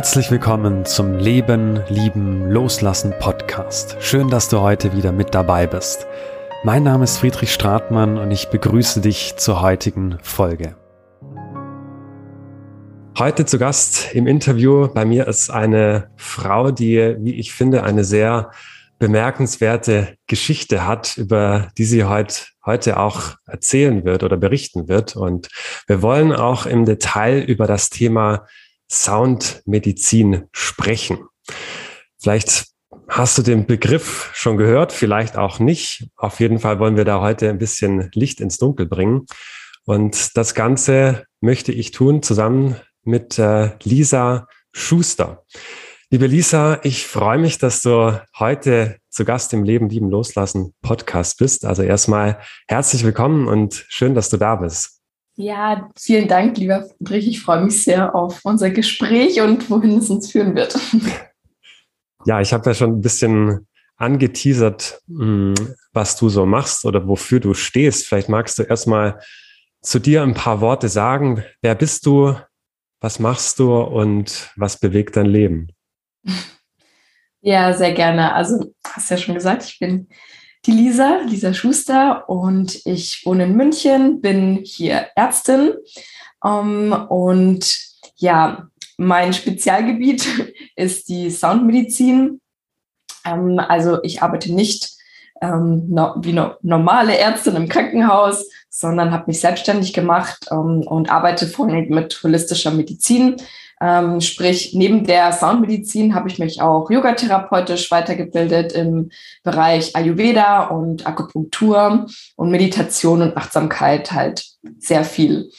Herzlich willkommen zum Leben, Lieben, Loslassen Podcast. Schön, dass du heute wieder mit dabei bist. Mein Name ist Friedrich Stratmann und ich begrüße dich zur heutigen Folge. Heute zu Gast im Interview bei mir ist eine Frau, die, wie ich finde, eine sehr bemerkenswerte Geschichte hat, über die sie heute, heute auch erzählen wird oder berichten wird. Und wir wollen auch im Detail über das Thema Soundmedizin sprechen. Vielleicht hast du den Begriff schon gehört, vielleicht auch nicht. Auf jeden Fall wollen wir da heute ein bisschen Licht ins Dunkel bringen. Und das Ganze möchte ich tun zusammen mit äh, Lisa Schuster. Liebe Lisa, ich freue mich, dass du heute zu Gast im Leben, Lieben, Loslassen Podcast bist. Also erstmal herzlich willkommen und schön, dass du da bist. Ja, vielen Dank, lieber Friedrich. Ich freue mich sehr auf unser Gespräch und wohin es uns führen wird. Ja, ich habe ja schon ein bisschen angeteasert, hm, was du so machst oder wofür du stehst. Vielleicht magst du erstmal zu dir ein paar Worte sagen. Wer bist du? Was machst du und was bewegt dein Leben? Ja, sehr gerne. Also, hast ja schon gesagt, ich bin die Lisa, Lisa Schuster und ich wohne in München, bin hier Ärztin ähm, und ja, mein Spezialgebiet ist die Soundmedizin. Ähm, also ich arbeite nicht ähm, no, wie no, normale Ärztin im Krankenhaus, sondern habe mich selbstständig gemacht ähm, und arbeite vornehmlich mit holistischer Medizin. Ähm, sprich, neben der Soundmedizin habe ich mich auch yogatherapeutisch weitergebildet im Bereich Ayurveda und Akupunktur und Meditation und Achtsamkeit halt sehr viel.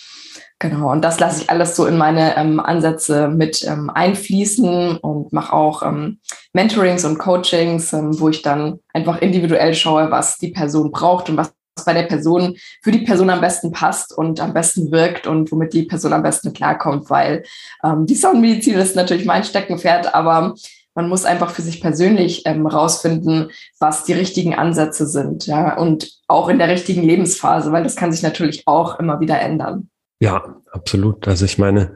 Genau, und das lasse ich alles so in meine ähm, Ansätze mit ähm, einfließen und mache auch ähm, Mentorings und Coachings, ähm, wo ich dann einfach individuell schaue, was die Person braucht und was bei der Person für die Person am besten passt und am besten wirkt und womit die Person am besten klarkommt, weil ähm, die Soundmedizin ist natürlich mein Steckenpferd, aber man muss einfach für sich persönlich ähm, rausfinden, was die richtigen Ansätze sind, ja, und auch in der richtigen Lebensphase, weil das kann sich natürlich auch immer wieder ändern. Ja, absolut. Also ich meine,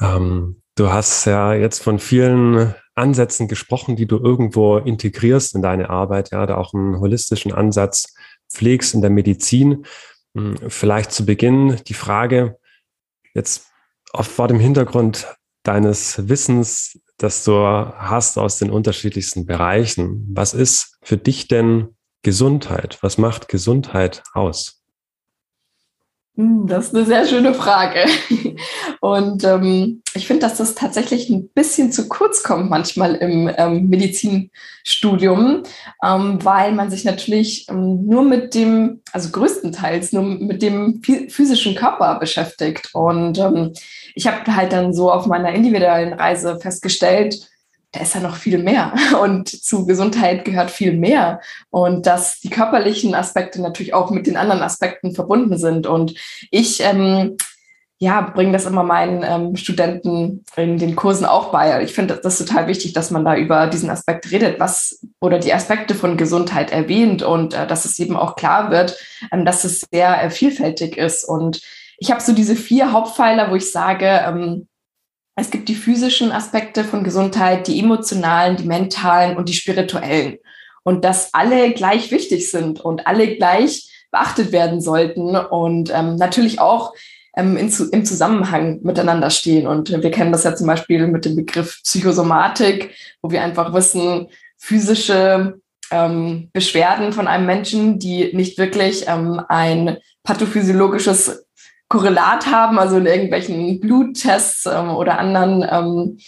ähm, du hast ja jetzt von vielen Ansätzen gesprochen, die du irgendwo integrierst in deine Arbeit, ja, da auch einen holistischen Ansatz pflegst in der Medizin. Hm, vielleicht zu Beginn die Frage, jetzt oft vor dem Hintergrund deines Wissens, das du hast aus den unterschiedlichsten Bereichen. Was ist für dich denn Gesundheit? Was macht Gesundheit aus? Hm, das ist eine sehr schöne Frage. Und ähm, ich finde, dass das tatsächlich ein bisschen zu kurz kommt manchmal im ähm, Medizinstudium, ähm, weil man sich natürlich ähm, nur mit dem, also größtenteils nur mit dem physischen Körper beschäftigt. Und ähm, ich habe halt dann so auf meiner individuellen Reise festgestellt, da ist ja noch viel mehr. Und zu Gesundheit gehört viel mehr. Und dass die körperlichen Aspekte natürlich auch mit den anderen Aspekten verbunden sind. Und ich ähm, ja, bringe das immer meinen ähm, Studenten in den Kursen auch bei. Ich finde das total wichtig, dass man da über diesen Aspekt redet, was oder die Aspekte von Gesundheit erwähnt und äh, dass es eben auch klar wird, ähm, dass es sehr äh, vielfältig ist. Und ich habe so diese vier Hauptpfeiler, wo ich sage, ähm, es gibt die physischen Aspekte von Gesundheit, die emotionalen, die mentalen und die spirituellen. Und dass alle gleich wichtig sind und alle gleich beachtet werden sollten und ähm, natürlich auch ähm, in, im Zusammenhang miteinander stehen. Und wir kennen das ja zum Beispiel mit dem Begriff Psychosomatik, wo wir einfach wissen, physische ähm, Beschwerden von einem Menschen, die nicht wirklich ähm, ein pathophysiologisches Korrelat haben, also in irgendwelchen Bluttests ähm, oder anderen ähm,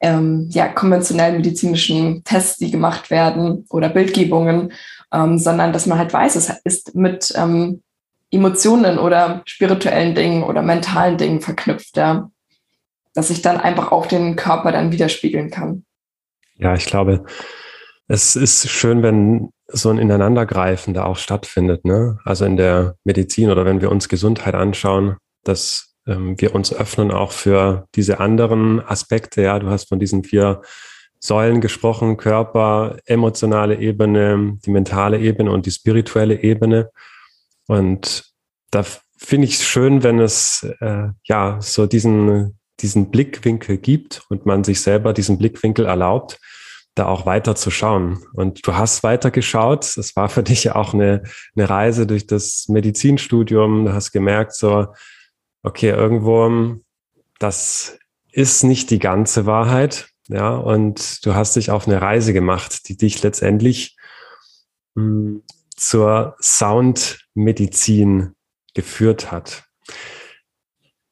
ähm, ja, konventionellen medizinischen Tests, die gemacht werden oder Bildgebungen, ähm, sondern dass man halt weiß, es ist mit ähm, Emotionen oder spirituellen Dingen oder mentalen Dingen verknüpft, ja, dass sich dann einfach auf den Körper dann widerspiegeln kann. Ja, ich glaube, es ist schön, wenn so ein Ineinandergreifen da auch stattfindet. Ne? Also in der Medizin oder wenn wir uns Gesundheit anschauen, dass ähm, wir uns öffnen auch für diese anderen Aspekte. Ja, du hast von diesen vier Säulen gesprochen, Körper, emotionale Ebene, die mentale Ebene und die spirituelle Ebene. Und da finde ich es schön, wenn es äh, ja so diesen diesen Blickwinkel gibt und man sich selber diesen Blickwinkel erlaubt, da auch weiter zu schauen. Und du hast weiter geschaut. Das war für dich ja auch eine, eine Reise durch das Medizinstudium. Du hast gemerkt, so, okay, irgendwo, das ist nicht die ganze Wahrheit. Ja, und du hast dich auf eine Reise gemacht, die dich letztendlich hm, zur Soundmedizin geführt hat.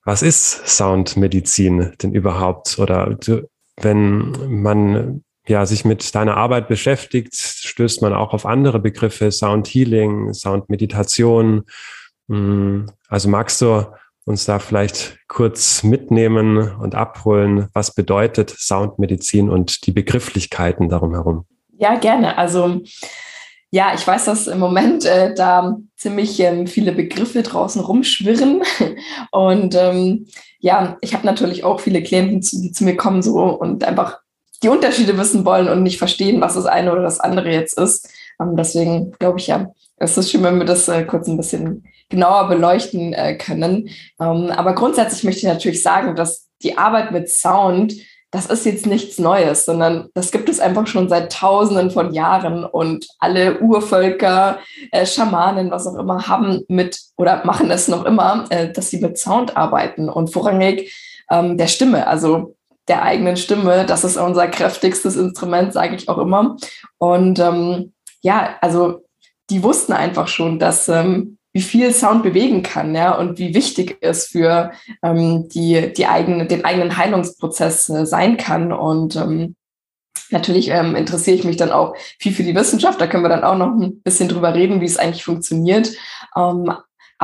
Was ist Soundmedizin denn überhaupt? Oder du, wenn man ja, sich mit deiner Arbeit beschäftigt, stößt man auch auf andere Begriffe, Sound Healing, Sound Meditation. Hm, also magst du uns da vielleicht kurz mitnehmen und abholen, was bedeutet Soundmedizin und die Begrifflichkeiten darum herum? Ja, gerne. Also ja, ich weiß, dass im Moment äh, da ziemlich ähm, viele Begriffe draußen rumschwirren. Und ähm, ja, ich habe natürlich auch viele Klienten, die zu mir kommen so und einfach die Unterschiede wissen wollen und nicht verstehen, was das eine oder das andere jetzt ist. Ähm, deswegen glaube ich ja, es ist schön, wenn wir das äh, kurz ein bisschen genauer beleuchten äh, können. Ähm, aber grundsätzlich möchte ich natürlich sagen, dass die Arbeit mit Sound, das ist jetzt nichts Neues, sondern das gibt es einfach schon seit Tausenden von Jahren und alle Urvölker, äh, Schamanen, was auch immer, haben mit oder machen es noch immer, äh, dass sie mit Sound arbeiten und vorrangig ähm, der Stimme. Also der eigenen Stimme. Das ist unser kräftigstes Instrument, sage ich auch immer. Und ähm, ja, also die wussten einfach schon, dass ähm, wie viel Sound bewegen kann, ja, und wie wichtig es für ähm, die, die eigene, den eigenen Heilungsprozess äh, sein kann. Und ähm, natürlich ähm, interessiere ich mich dann auch viel für die Wissenschaft. Da können wir dann auch noch ein bisschen drüber reden, wie es eigentlich funktioniert. Ähm,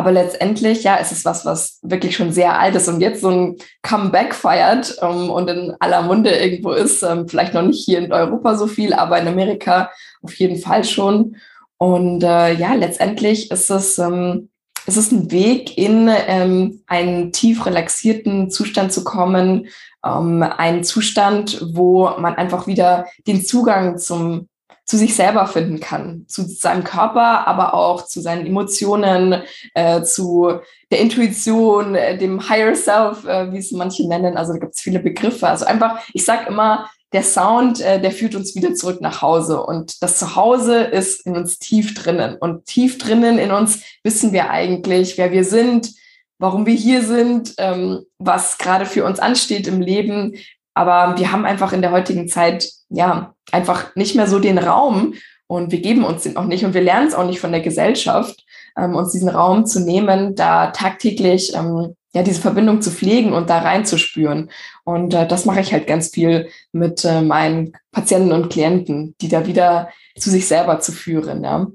aber letztendlich, ja, es ist was, was wirklich schon sehr alt ist und jetzt so ein Comeback feiert ähm, und in aller Munde irgendwo ist. Ähm, vielleicht noch nicht hier in Europa so viel, aber in Amerika auf jeden Fall schon. Und äh, ja, letztendlich ist es, ähm, es ist ein Weg, in ähm, einen tief relaxierten Zustand zu kommen, ähm, einen Zustand, wo man einfach wieder den Zugang zum zu sich selber finden kann, zu seinem Körper, aber auch zu seinen Emotionen, äh, zu der Intuition, äh, dem Higher Self, äh, wie es manche nennen. Also da gibt es viele Begriffe. Also einfach, ich sage immer, der Sound, äh, der führt uns wieder zurück nach Hause. Und das Zuhause ist in uns tief drinnen. Und tief drinnen in uns wissen wir eigentlich, wer wir sind, warum wir hier sind, ähm, was gerade für uns ansteht im Leben. Aber wir haben einfach in der heutigen Zeit ja, einfach nicht mehr so den Raum und wir geben uns den auch nicht und wir lernen es auch nicht von der Gesellschaft, ähm, uns diesen Raum zu nehmen, da tagtäglich ähm, ja diese Verbindung zu pflegen und da reinzuspüren. Und äh, das mache ich halt ganz viel mit äh, meinen Patienten und Klienten, die da wieder zu sich selber zu führen. Ja.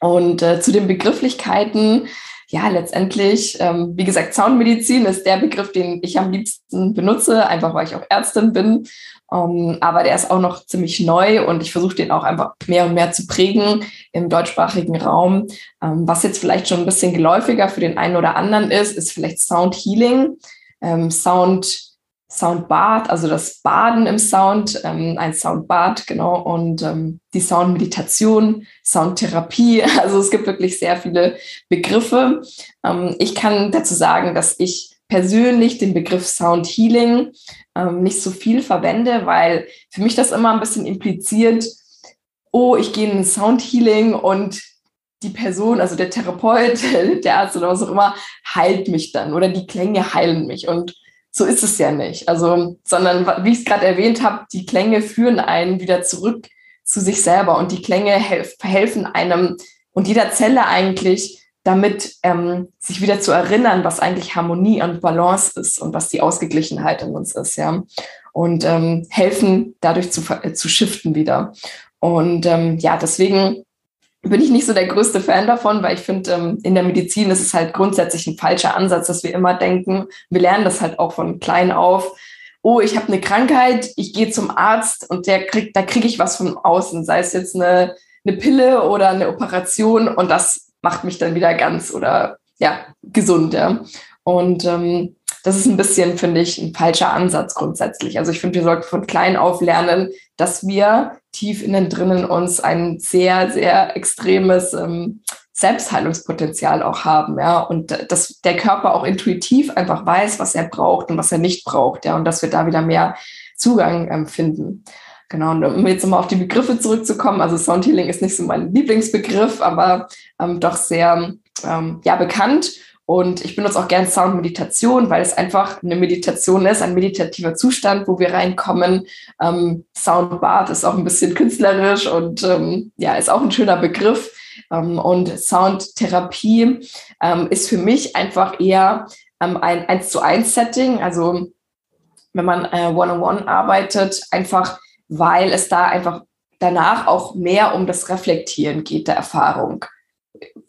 Und äh, zu den Begrifflichkeiten, ja, letztendlich, ähm, wie gesagt, Zaunmedizin ist der Begriff, den ich am liebsten benutze, einfach weil ich auch Ärztin bin ähm, aber der ist auch noch ziemlich neu und ich versuche den auch einfach mehr und mehr zu prägen im deutschsprachigen Raum. Um, ähm, was jetzt vielleicht schon ein bisschen geläufiger für den einen oder anderen ist, ist vielleicht Sound Healing, ähm, Sound Soundbad, also das Baden im Sound, ähm, ein Soundbad, genau, und ähm, die Soundmeditation, Soundtherapie. Also es gibt wirklich sehr viele Begriffe. Ähm, ich kann dazu sagen, dass ich persönlich den Begriff Sound Healing ähm, nicht so viel verwende, weil für mich das immer ein bisschen impliziert, oh, ich gehe in Sound Healing und die Person, also der Therapeut, der Arzt oder was auch immer, heilt mich dann oder die Klänge heilen mich. Und so ist es ja nicht. Also, sondern wie ich es gerade erwähnt habe, die Klänge führen einen wieder zurück zu sich selber und die Klänge helfen einem und jeder Zelle eigentlich damit ähm, sich wieder zu erinnern, was eigentlich Harmonie und Balance ist und was die Ausgeglichenheit in uns ist, ja. Und ähm, helfen, dadurch zu, äh, zu shiften wieder. Und ähm, ja, deswegen bin ich nicht so der größte Fan davon, weil ich finde, ähm, in der Medizin ist es halt grundsätzlich ein falscher Ansatz, dass wir immer denken, wir lernen das halt auch von klein auf, oh, ich habe eine Krankheit, ich gehe zum Arzt und der kriegt, da kriege ich was von außen, sei es jetzt eine, eine Pille oder eine Operation und das macht mich dann wieder ganz oder ja, gesund, ja. Und ähm, das ist ein bisschen, finde ich, ein falscher Ansatz grundsätzlich. Also ich finde, wir sollten von klein auf lernen, dass wir tief innen drinnen uns ein sehr, sehr extremes ähm, Selbstheilungspotenzial auch haben, ja, und dass der Körper auch intuitiv einfach weiß, was er braucht und was er nicht braucht, ja, und dass wir da wieder mehr Zugang ähm, finden. Genau, und um jetzt nochmal auf die Begriffe zurückzukommen, also Sound Healing ist nicht so mein Lieblingsbegriff, aber ähm, doch sehr ähm, ja, bekannt. Und ich benutze auch gern Sound Meditation, weil es einfach eine Meditation ist, ein meditativer Zustand, wo wir reinkommen. Ähm, Sound Bath ist auch ein bisschen künstlerisch und ähm, ja, ist auch ein schöner Begriff. Ähm, und Soundtherapie ähm, ist für mich einfach eher ähm, ein 1 zu 1 Setting. Also wenn man äh, One-on-One -on -one arbeitet, einfach weil es da einfach danach auch mehr um das Reflektieren geht der Erfahrung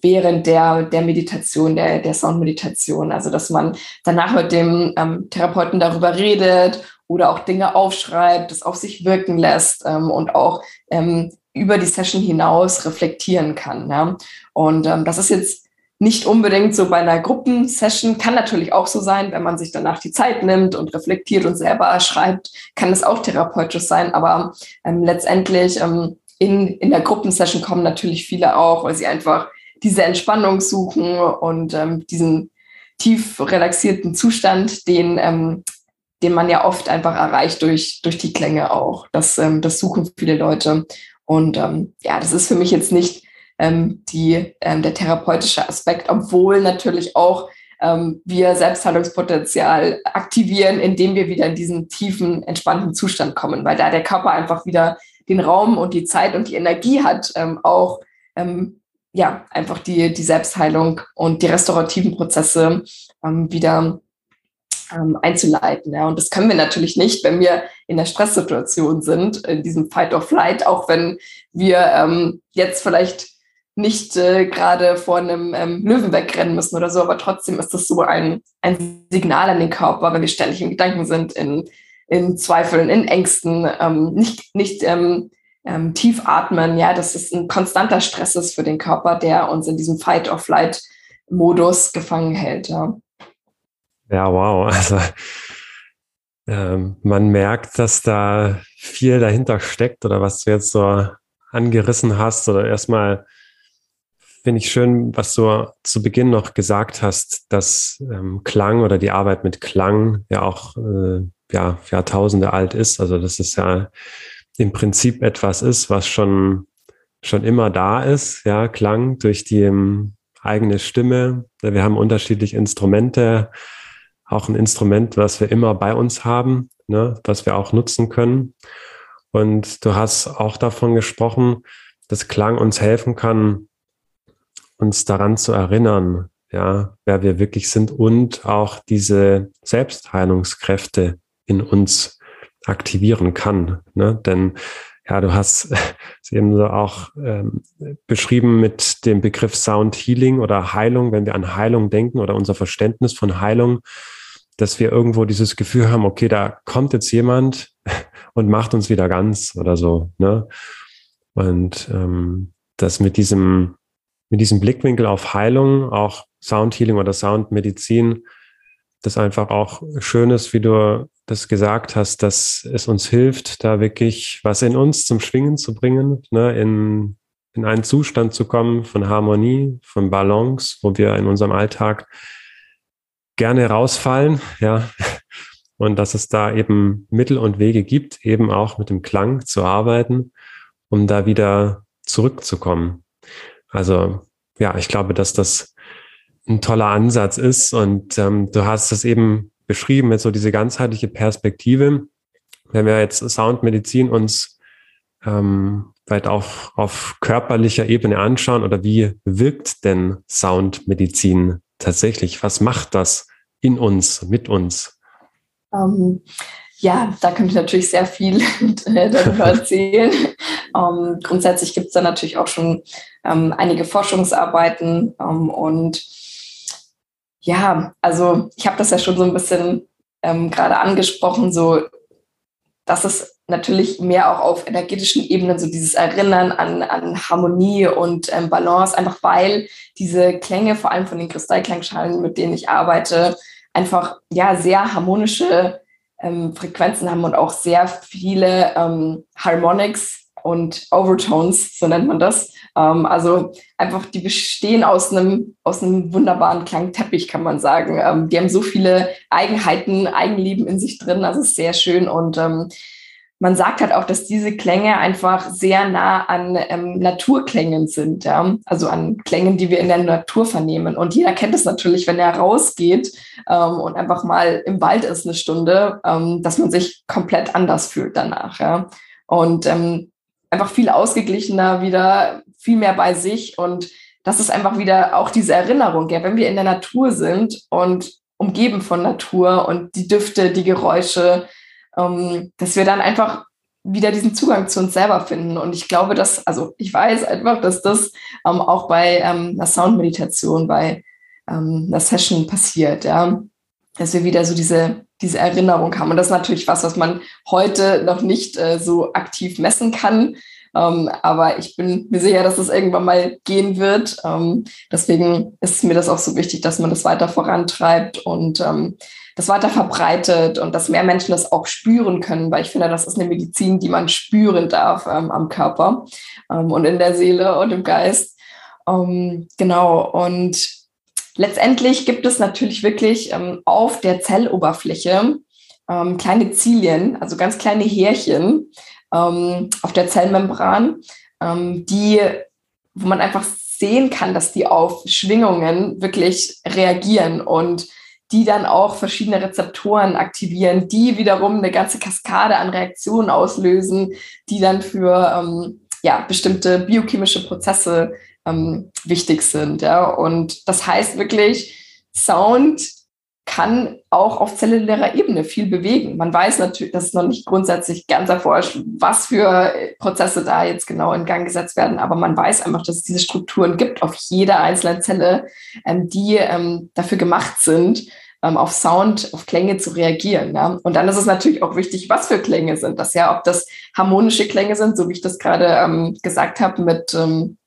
während der, der Meditation, der, der Soundmeditation. Also, dass man danach mit dem ähm, Therapeuten darüber redet oder auch Dinge aufschreibt, das auf sich wirken lässt ähm, und auch ähm, über die Session hinaus reflektieren kann. Ja? Und ähm, das ist jetzt nicht unbedingt so bei einer Gruppensession, kann natürlich auch so sein, wenn man sich danach die Zeit nimmt und reflektiert und selber schreibt, kann es auch therapeutisch sein, aber ähm, letztendlich ähm, in, in der Gruppensession kommen natürlich viele auch, weil sie einfach diese Entspannung suchen und ähm, diesen tief relaxierten Zustand, den, ähm, den man ja oft einfach erreicht durch, durch die Klänge auch. Das, ähm, das suchen viele Leute. Und ähm, ja, das ist für mich jetzt nicht ähm, die, ähm, der therapeutische Aspekt, obwohl natürlich auch ähm, wir Selbstheilungspotenzial aktivieren, indem wir wieder in diesen tiefen, entspannten Zustand kommen, weil da der Körper einfach wieder den Raum und die Zeit und die Energie hat, ähm, auch ähm, ja, einfach die, die Selbstheilung und die restaurativen Prozesse ähm, wieder ähm, einzuleiten. Ja. Und das können wir natürlich nicht, wenn wir in der Stresssituation sind, in diesem Fight or Flight, auch wenn wir ähm, jetzt vielleicht nicht äh, gerade vor einem ähm, Löwen wegrennen müssen oder so, aber trotzdem ist das so ein, ein Signal an den Körper, wenn wir ständig in Gedanken sind, in, in Zweifeln, in Ängsten, ähm, nicht, nicht ähm, ähm, tief atmen, ja, dass es ein konstanter Stress ist für den Körper, der uns in diesem Fight-or-Flight-Modus gefangen hält. Ja. ja, wow. Also ähm, man merkt, dass da viel dahinter steckt oder was du jetzt so angerissen hast oder erstmal finde ich schön, was du zu Beginn noch gesagt hast, dass ähm, Klang oder die Arbeit mit Klang ja auch äh, ja, Jahrtausende alt ist. Also das ist ja im Prinzip etwas ist, was schon, schon immer da ist, ja, Klang durch die um, eigene Stimme. Wir haben unterschiedliche Instrumente, auch ein Instrument, was wir immer bei uns haben, ne, was wir auch nutzen können. Und du hast auch davon gesprochen, dass Klang uns helfen kann, uns daran zu erinnern, ja, wer wir wirklich sind und auch diese Selbstheilungskräfte in uns aktivieren kann. Ne? Denn ja, du hast es eben so auch ähm, beschrieben mit dem Begriff Sound Healing oder Heilung, wenn wir an Heilung denken oder unser Verständnis von Heilung, dass wir irgendwo dieses Gefühl haben, okay, da kommt jetzt jemand und macht uns wieder ganz oder so. Ne? Und ähm, das mit diesem, mit diesem Blickwinkel auf Heilung, auch Sound Healing oder Sound Medizin, das einfach auch schön ist, wie du das gesagt hast, dass es uns hilft, da wirklich was in uns zum Schwingen zu bringen, ne, in, in einen Zustand zu kommen von Harmonie, von Balance, wo wir in unserem Alltag gerne rausfallen, ja, und dass es da eben Mittel und Wege gibt, eben auch mit dem Klang zu arbeiten, um da wieder zurückzukommen. Also ja, ich glaube, dass das ein toller Ansatz ist und ähm, du hast es eben beschrieben, jetzt so diese ganzheitliche Perspektive. Wenn wir jetzt Soundmedizin uns ähm, vielleicht auch auf körperlicher Ebene anschauen oder wie wirkt denn Soundmedizin tatsächlich? Was macht das in uns, mit uns? Ähm, ja, da könnte ich natürlich sehr viel darüber erzählen. ähm, grundsätzlich gibt es da natürlich auch schon ähm, einige Forschungsarbeiten um, und ja, also ich habe das ja schon so ein bisschen ähm, gerade angesprochen, so dass es natürlich mehr auch auf energetischen Ebenen so dieses Erinnern an, an Harmonie und ähm, Balance, einfach weil diese Klänge, vor allem von den Kristallklangschalen, mit denen ich arbeite, einfach ja sehr harmonische ähm, Frequenzen haben und auch sehr viele ähm, Harmonics und Overtones, so nennt man das. Ähm, also einfach, die bestehen aus einem, aus einem wunderbaren Klangteppich, kann man sagen. Ähm, die haben so viele Eigenheiten, Eigenleben in sich drin, also sehr schön und ähm, man sagt halt auch, dass diese Klänge einfach sehr nah an ähm, Naturklängen sind, ja? also an Klängen, die wir in der Natur vernehmen. Und jeder kennt es natürlich, wenn er rausgeht ähm, und einfach mal im Wald ist eine Stunde, ähm, dass man sich komplett anders fühlt danach. Ja? Und ähm, einfach viel ausgeglichener, wieder viel mehr bei sich. Und das ist einfach wieder auch diese Erinnerung, ja? wenn wir in der Natur sind und umgeben von Natur und die Düfte, die Geräusche, ähm, dass wir dann einfach wieder diesen Zugang zu uns selber finden. Und ich glaube, dass, also ich weiß einfach, dass das ähm, auch bei ähm, einer Soundmeditation, bei einer Session passiert, ja. Dass wir wieder so diese, diese Erinnerung haben. Und das ist natürlich was, was man heute noch nicht äh, so aktiv messen kann. Ähm, aber ich bin mir sicher, dass es irgendwann mal gehen wird. Ähm, deswegen ist mir das auch so wichtig, dass man das weiter vorantreibt und ähm, das weiter verbreitet und dass mehr Menschen das auch spüren können, weil ich finde, das ist eine Medizin, die man spüren darf ähm, am Körper ähm, und in der Seele und im Geist. Ähm, genau. Und letztendlich gibt es natürlich wirklich ähm, auf der Zelloberfläche ähm, kleine Zilien, also ganz kleine Härchen ähm, auf der Zellmembran, die, wo man einfach sehen kann, dass die auf Schwingungen wirklich reagieren und die dann auch verschiedene Rezeptoren aktivieren, die wiederum eine ganze Kaskade an Reaktionen auslösen, die dann für ähm, ja, bestimmte biochemische Prozesse ähm, wichtig sind. Ja? Und das heißt wirklich, Sound kann auch auf zellulärer Ebene viel bewegen. Man weiß natürlich, das ist noch nicht grundsätzlich ganz erforscht, was für Prozesse da jetzt genau in Gang gesetzt werden, aber man weiß einfach, dass es diese Strukturen gibt auf jeder einzelnen Zelle, ähm, die ähm, dafür gemacht sind, ähm, auf Sound, auf Klänge zu reagieren. Ja? Und dann ist es natürlich auch wichtig, was für Klänge sind das ja, ob das harmonische Klänge sind, so wie ich das gerade ähm, gesagt habe mit, ähm,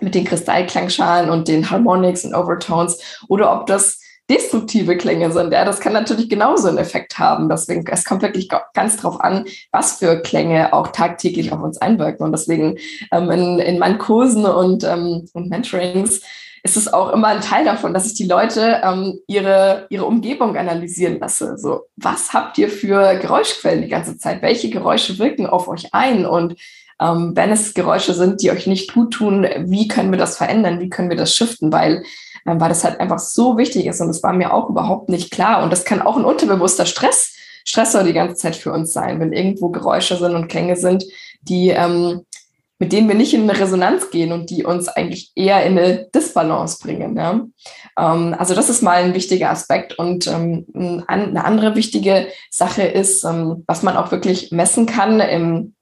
mit den Kristallklangschalen und den Harmonics und Overtones, oder ob das destruktive Klänge sind. Ja, das kann natürlich genauso einen Effekt haben. Deswegen, es kommt wirklich ganz drauf an, was für Klänge auch tagtäglich auf uns einwirken. Und deswegen ähm, in, in meinen Kursen und, ähm, und Mentorings ist es auch immer ein Teil davon, dass ich die Leute ähm, ihre, ihre Umgebung analysieren lasse. So, was habt ihr für Geräuschquellen die ganze Zeit? Welche Geräusche wirken auf euch ein? Und ähm, wenn es Geräusche sind, die euch nicht gut tun, wie können wir das verändern? Wie können wir das shiften? Weil, ähm, weil das halt einfach so wichtig ist und das war mir auch überhaupt nicht klar. Und das kann auch ein unterbewusster Stress, Stressor die ganze Zeit für uns sein, wenn irgendwo Geräusche sind und Klänge sind, die ähm, mit denen wir nicht in eine Resonanz gehen und die uns eigentlich eher in eine Disbalance bringen. Ja? Ähm, also das ist mal ein wichtiger Aspekt. Und ähm, eine andere wichtige Sache ist, ähm, was man auch wirklich messen kann im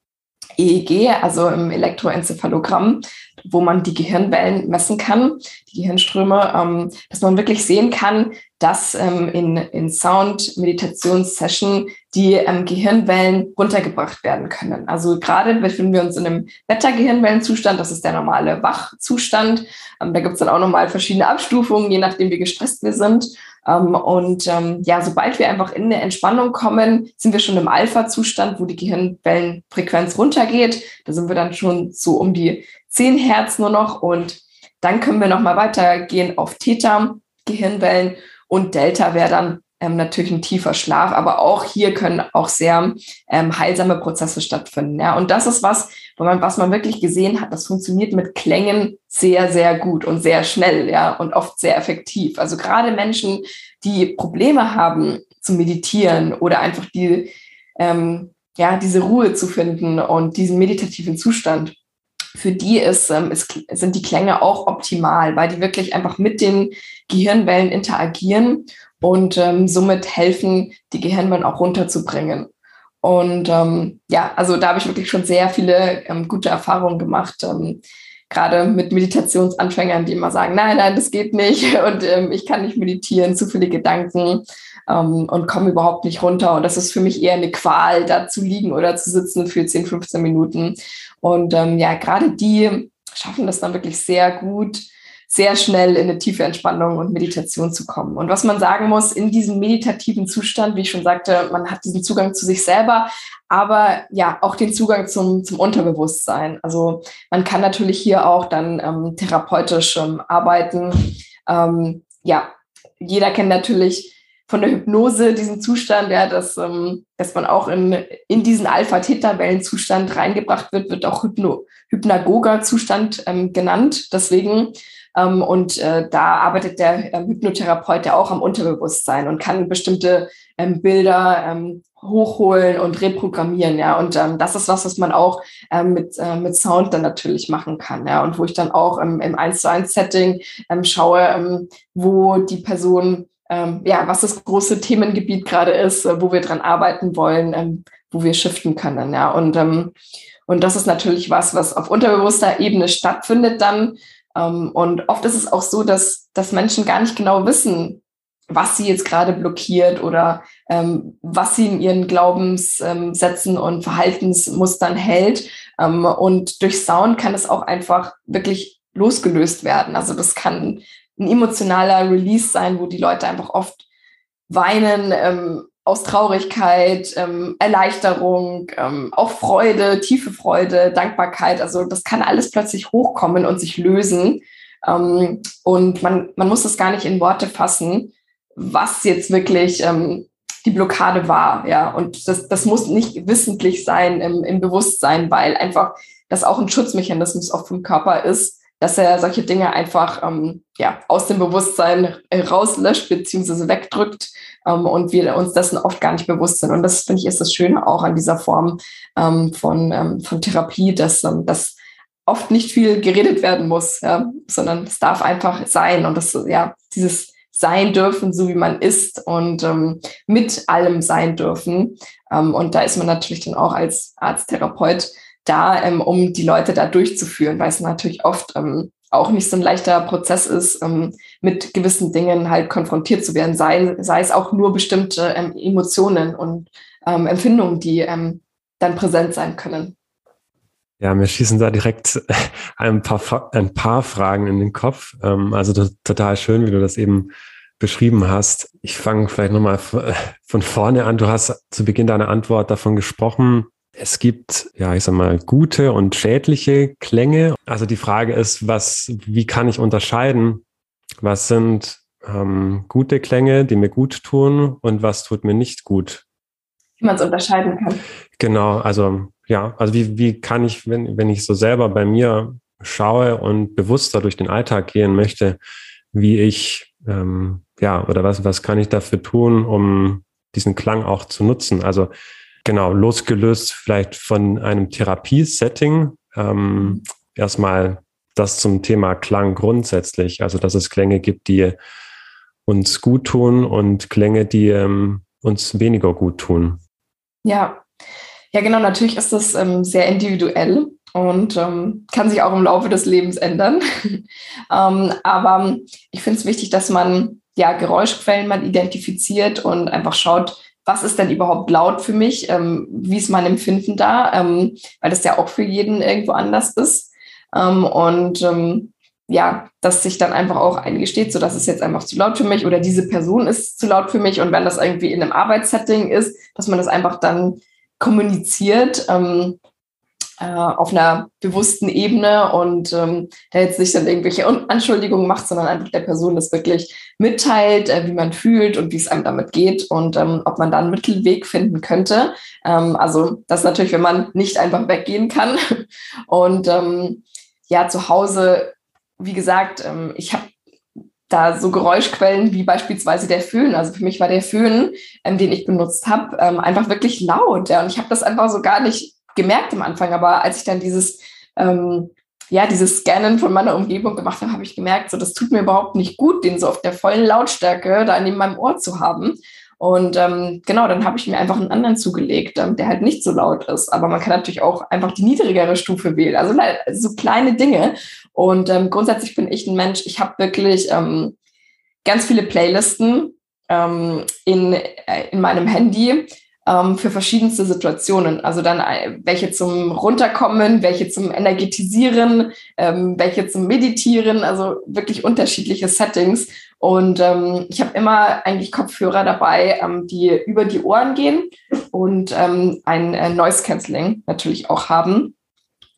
EEG, also im Elektroenzephalogramm, wo man die Gehirnwellen messen kann, die Gehirnströme, ähm, dass man wirklich sehen kann, dass ähm, in, in Sound-Meditationssession die ähm, Gehirnwellen runtergebracht werden können. Also gerade befinden wir uns in einem Beta-Gehirnwellenzustand, das ist der normale Wachzustand. Ähm, da gibt es dann auch nochmal verschiedene Abstufungen, je nachdem, wie gestresst wir sind. Ähm, und ähm, ja, sobald wir einfach in eine Entspannung kommen, sind wir schon im Alpha-Zustand, wo die Gehirnwellenfrequenz runtergeht. Da sind wir dann schon so um die 10 Hertz nur noch und dann können wir nochmal weitergehen auf Theta-Gehirnwellen und Delta wäre dann ähm, natürlich ein tiefer Schlaf, aber auch hier können auch sehr ähm, heilsame Prozesse stattfinden. Ja, und das ist was, man, was man wirklich gesehen hat, das funktioniert mit Klängen sehr, sehr gut und sehr schnell, ja, und oft sehr effektiv. Also gerade Menschen, die Probleme haben zu meditieren oder einfach die, ähm, ja, diese Ruhe zu finden und diesen meditativen Zustand, für die ist, ähm, ist, sind die Klänge auch optimal, weil die wirklich einfach mit den Gehirnwellen interagieren und ähm, somit helfen, die Gehirnwellen auch runterzubringen. Und ähm, ja, also da habe ich wirklich schon sehr viele ähm, gute Erfahrungen gemacht, ähm, gerade mit Meditationsanfängern, die immer sagen, nein, nein, das geht nicht und ähm, ich kann nicht meditieren, zu viele Gedanken ähm, und komme überhaupt nicht runter. Und das ist für mich eher eine Qual, da zu liegen oder zu sitzen für 10, 15 Minuten. Und ähm, ja, gerade die schaffen das dann wirklich sehr gut, sehr schnell in eine tiefe Entspannung und Meditation zu kommen. Und was man sagen muss, in diesem meditativen Zustand, wie ich schon sagte, man hat diesen Zugang zu sich selber, aber ja, auch den Zugang zum, zum Unterbewusstsein. Also man kann natürlich hier auch dann ähm, therapeutisch ähm, arbeiten. Ähm, ja, jeder kennt natürlich von der Hypnose diesen Zustand, ja, dass, ähm, dass man auch in, in diesen Alpha-Theta-Wellenzustand reingebracht wird, wird auch Hypno, Hypnagoga-Zustand ähm, genannt. Deswegen und äh, da arbeitet der ähm, Hypnotherapeut ja auch am Unterbewusstsein und kann bestimmte ähm, Bilder ähm, hochholen und reprogrammieren, ja. Und ähm, das ist was, was man auch ähm, mit, äh, mit Sound dann natürlich machen kann, ja. Und wo ich dann auch ähm, im 1 zu 1 Setting ähm, schaue, ähm, wo die Person, ähm, ja, was das große Themengebiet gerade ist, äh, wo wir dran arbeiten wollen, ähm, wo wir shiften können, ja. Und, ähm, und das ist natürlich was, was auf unterbewusster Ebene stattfindet dann. Ähm, und oft ist es auch so, dass, dass Menschen gar nicht genau wissen, was sie jetzt gerade blockiert oder ähm, was sie in ihren Glaubenssätzen ähm, und Verhaltensmustern hält. Ähm, und durch Sound kann es auch einfach wirklich losgelöst werden. Also das kann ein emotionaler Release sein, wo die Leute einfach oft weinen, ähm, aus Traurigkeit, ähm, Erleichterung, ähm, auch Freude, tiefe Freude, Dankbarkeit. Also das kann alles plötzlich hochkommen und sich lösen. Ähm, und man, man muss das gar nicht in Worte fassen, was jetzt wirklich ähm, die Blockade war. Ja, und das, das muss nicht wissentlich sein im, im Bewusstsein, weil einfach das auch ein Schutzmechanismus auch vom Körper ist, dass er solche Dinge einfach ähm, ja, aus dem Bewusstsein rauslöscht bzw. wegdrückt ähm, und wir uns dessen oft gar nicht bewusst sind. Und das finde ich ist das Schöne auch an dieser Form ähm, von, ähm, von Therapie, dass, ähm, dass oft nicht viel geredet werden muss, ja, sondern es darf einfach sein und das ja dieses sein dürfen, so wie man ist und ähm, mit allem sein dürfen. Ähm, und da ist man natürlich dann auch als Arzttherapeut da, ähm, um die Leute da durchzuführen, weil es natürlich oft ähm, auch nicht so ein leichter Prozess ist, ähm, mit gewissen Dingen halt konfrontiert zu werden, sei, sei es auch nur bestimmte ähm, Emotionen und ähm, Empfindungen, die ähm, dann präsent sein können. Ja, mir schießen da direkt ein paar, ein paar Fragen in den Kopf. Also total schön, wie du das eben beschrieben hast. Ich fange vielleicht nochmal von vorne an. Du hast zu Beginn deiner Antwort davon gesprochen, es gibt, ja, ich sag mal, gute und schädliche Klänge. Also die Frage ist, was, wie kann ich unterscheiden? Was sind ähm, gute Klänge, die mir gut tun und was tut mir nicht gut? Wie man es unterscheiden kann. Genau, also ja, also wie, wie kann ich, wenn, wenn ich so selber bei mir schaue und bewusster durch den Alltag gehen möchte, wie ich, ähm, ja, oder was, was kann ich dafür tun, um diesen Klang auch zu nutzen? Also Genau, losgelöst vielleicht von einem Therapiesetting. Ähm, erstmal das zum Thema Klang grundsätzlich. Also, dass es Klänge gibt, die uns gut tun und Klänge, die ähm, uns weniger gut tun. Ja, ja, genau. Natürlich ist das ähm, sehr individuell und ähm, kann sich auch im Laufe des Lebens ändern. ähm, aber ich finde es wichtig, dass man ja Geräuschquellen mal identifiziert und einfach schaut, was ist denn überhaupt laut für mich, ähm, wie ist mein Empfinden da, ähm, weil das ja auch für jeden irgendwo anders ist. Ähm, und ähm, ja, dass sich dann einfach auch eingesteht, so dass es jetzt einfach zu laut für mich oder diese Person ist zu laut für mich. Und wenn das irgendwie in einem Arbeitssetting ist, dass man das einfach dann kommuniziert, ähm, äh, auf einer bewussten Ebene und ähm, der jetzt nicht dann irgendwelche Anschuldigungen macht, sondern einfach der Person das wirklich mitteilt, äh, wie man fühlt und wie es einem damit geht und ähm, ob man da einen Mittelweg finden könnte. Ähm, also das natürlich, wenn man nicht einfach weggehen kann. Und ähm, ja, zu Hause, wie gesagt, ähm, ich habe da so Geräuschquellen wie beispielsweise der Föhn. Also für mich war der Föhn, ähm, den ich benutzt habe, ähm, einfach wirklich laut. Ja. Und ich habe das einfach so gar nicht gemerkt am Anfang, aber als ich dann dieses, ähm, ja, dieses Scannen von meiner Umgebung gemacht habe, habe ich gemerkt, so das tut mir überhaupt nicht gut, den so auf der vollen Lautstärke da neben meinem Ohr zu haben. Und ähm, genau, dann habe ich mir einfach einen anderen zugelegt, ähm, der halt nicht so laut ist. Aber man kann natürlich auch einfach die niedrigere Stufe wählen. Also so kleine Dinge. Und ähm, grundsätzlich bin ich ein Mensch, ich habe wirklich ähm, ganz viele Playlisten ähm, in, äh, in meinem Handy ähm, für verschiedenste Situationen. Also dann äh, welche zum Runterkommen, welche zum Energetisieren, ähm, welche zum Meditieren, also wirklich unterschiedliche Settings. Und ähm, ich habe immer eigentlich Kopfhörer dabei, ähm, die über die Ohren gehen und ähm, ein äh, Noise Cancelling natürlich auch haben.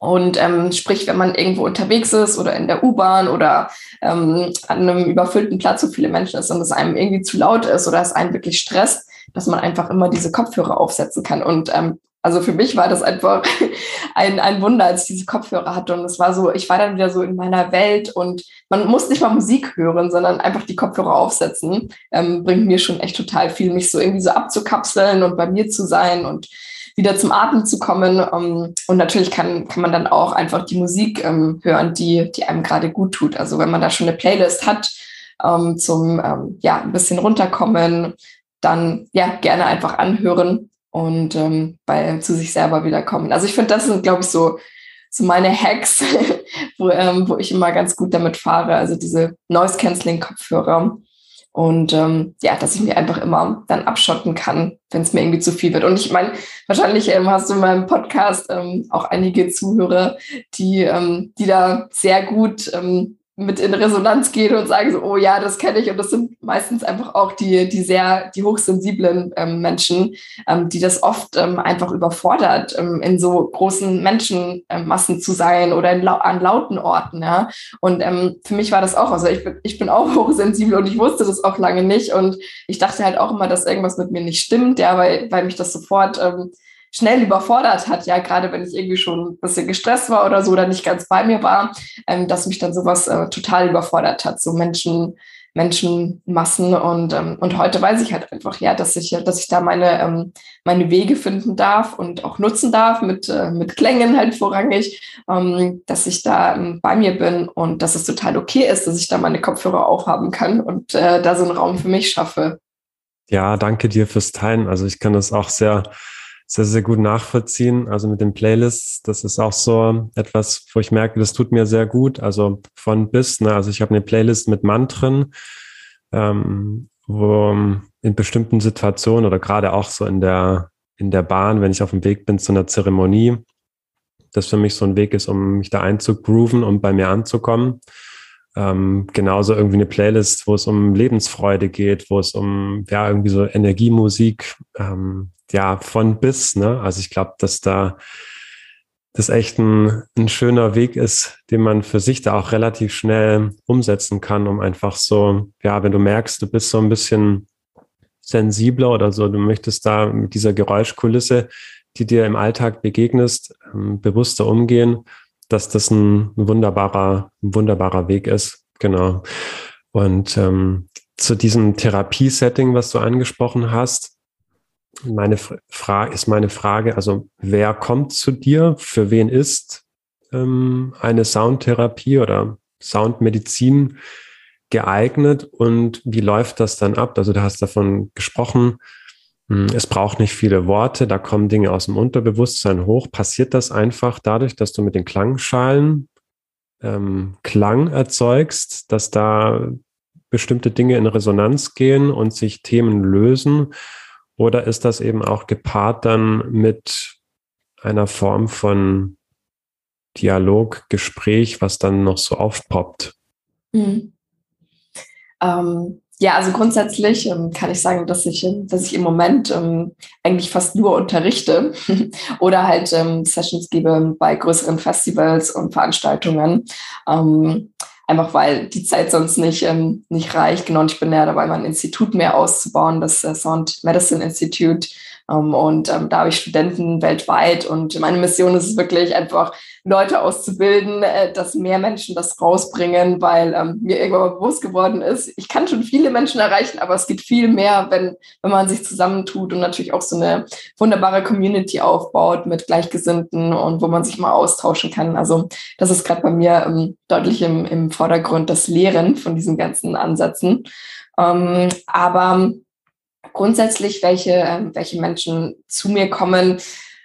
Und ähm, sprich, wenn man irgendwo unterwegs ist oder in der U-Bahn oder ähm, an einem überfüllten Platz, wo viele Menschen ist und es einem irgendwie zu laut ist oder es einen wirklich stresst, dass man einfach immer diese Kopfhörer aufsetzen kann. Und ähm, also für mich war das einfach ein, ein Wunder, als ich diese Kopfhörer hatte. Und es war so, ich war dann wieder so in meiner Welt und man muss nicht mal Musik hören, sondern einfach die Kopfhörer aufsetzen. Ähm, bringt mir schon echt total viel, mich so irgendwie so abzukapseln und bei mir zu sein und wieder zum Atmen zu kommen. Ähm, und natürlich kann, kann man dann auch einfach die Musik ähm, hören, die, die einem gerade gut tut. Also wenn man da schon eine Playlist hat, ähm, zum ähm, ja, ein bisschen runterkommen, dann ja gerne einfach anhören und ähm, bei zu sich selber wiederkommen. Also ich finde, das sind, glaube ich, so, so meine Hacks, wo, ähm, wo ich immer ganz gut damit fahre. Also diese Noise-Canceling-Kopfhörer und ähm, ja, dass ich mir einfach immer dann abschotten kann, wenn es mir irgendwie zu viel wird. Und ich meine, wahrscheinlich ähm, hast du in meinem Podcast ähm, auch einige Zuhörer, die, ähm, die da sehr gut ähm, mit in Resonanz gehen und sagen so, oh ja, das kenne ich. Und das sind meistens einfach auch die, die sehr, die hochsensiblen ähm, Menschen, ähm, die das oft ähm, einfach überfordert, ähm, in so großen Menschenmassen zu sein oder in, an lauten Orten. Ja. Und ähm, für mich war das auch, also ich bin, ich bin auch hochsensibel und ich wusste das auch lange nicht. Und ich dachte halt auch immer, dass irgendwas mit mir nicht stimmt, ja, weil, weil mich das sofort ähm, schnell überfordert hat, ja, gerade wenn ich irgendwie schon ein bisschen gestresst war oder so oder nicht ganz bei mir war, ähm, dass mich dann sowas äh, total überfordert hat, so Menschen, Menschenmassen und ähm, und heute weiß ich halt einfach ja, dass ich dass ich da meine ähm, meine Wege finden darf und auch nutzen darf mit äh, mit Klängen halt vorrangig, ähm, dass ich da ähm, bei mir bin und dass es total okay ist, dass ich da meine Kopfhörer aufhaben kann und äh, da so einen Raum für mich schaffe. Ja, danke dir fürs Teilen. Also ich kann das auch sehr sehr, sehr gut nachvollziehen. Also mit den Playlists, das ist auch so etwas, wo ich merke, das tut mir sehr gut. Also von bis, ne? Also ich habe eine Playlist mit Mantren, ähm, wo in bestimmten Situationen oder gerade auch so in der, in der Bahn, wenn ich auf dem Weg bin zu einer Zeremonie, das für mich so ein Weg ist, um mich da einzugrooven, um bei mir anzukommen. Ähm, genauso irgendwie eine Playlist, wo es um Lebensfreude geht, wo es um ja irgendwie so Energiemusik, ähm, ja, von bis, ne? Also ich glaube, dass da das echt ein, ein schöner Weg ist, den man für sich da auch relativ schnell umsetzen kann, um einfach so, ja, wenn du merkst, du bist so ein bisschen sensibler oder so, du möchtest da mit dieser Geräuschkulisse, die dir im Alltag begegnest, ähm, bewusster umgehen, dass das ein, wunderbarer, ein wunderbarer Weg ist. Genau. Und ähm, zu diesem Therapiesetting, was du angesprochen hast, meine Frage ist meine Frage, also wer kommt zu dir? Für wen ist ähm, eine Soundtherapie oder Soundmedizin geeignet und wie läuft das dann ab? Also du hast davon gesprochen, es braucht nicht viele Worte, da kommen Dinge aus dem Unterbewusstsein hoch. Passiert das einfach dadurch, dass du mit den Klangschalen ähm, Klang erzeugst, dass da bestimmte Dinge in Resonanz gehen und sich Themen lösen? Oder ist das eben auch gepaart dann mit einer Form von Dialog, Gespräch, was dann noch so aufpoppt? Mhm. Ähm, ja, also grundsätzlich ähm, kann ich sagen, dass ich, dass ich im Moment ähm, eigentlich fast nur unterrichte oder halt ähm, Sessions gebe bei größeren Festivals und Veranstaltungen. Ähm, einfach weil die Zeit sonst nicht, ähm, nicht reicht. Genau, und ich bin ja dabei, mein Institut mehr auszubauen, das äh, Sound Medicine Institute. Ähm, und ähm, da habe ich Studenten weltweit und meine Mission ist es wirklich einfach, Leute auszubilden, äh, dass mehr Menschen das rausbringen, weil ähm, mir irgendwann bewusst geworden ist, ich kann schon viele Menschen erreichen, aber es geht viel mehr, wenn, wenn man sich zusammentut und natürlich auch so eine wunderbare Community aufbaut mit Gleichgesinnten und wo man sich mal austauschen kann. Also das ist gerade bei mir ähm, deutlich im, im Vordergrund, das Lehren von diesen ganzen Ansätzen. Ähm, aber grundsätzlich, welche, ähm, welche Menschen zu mir kommen,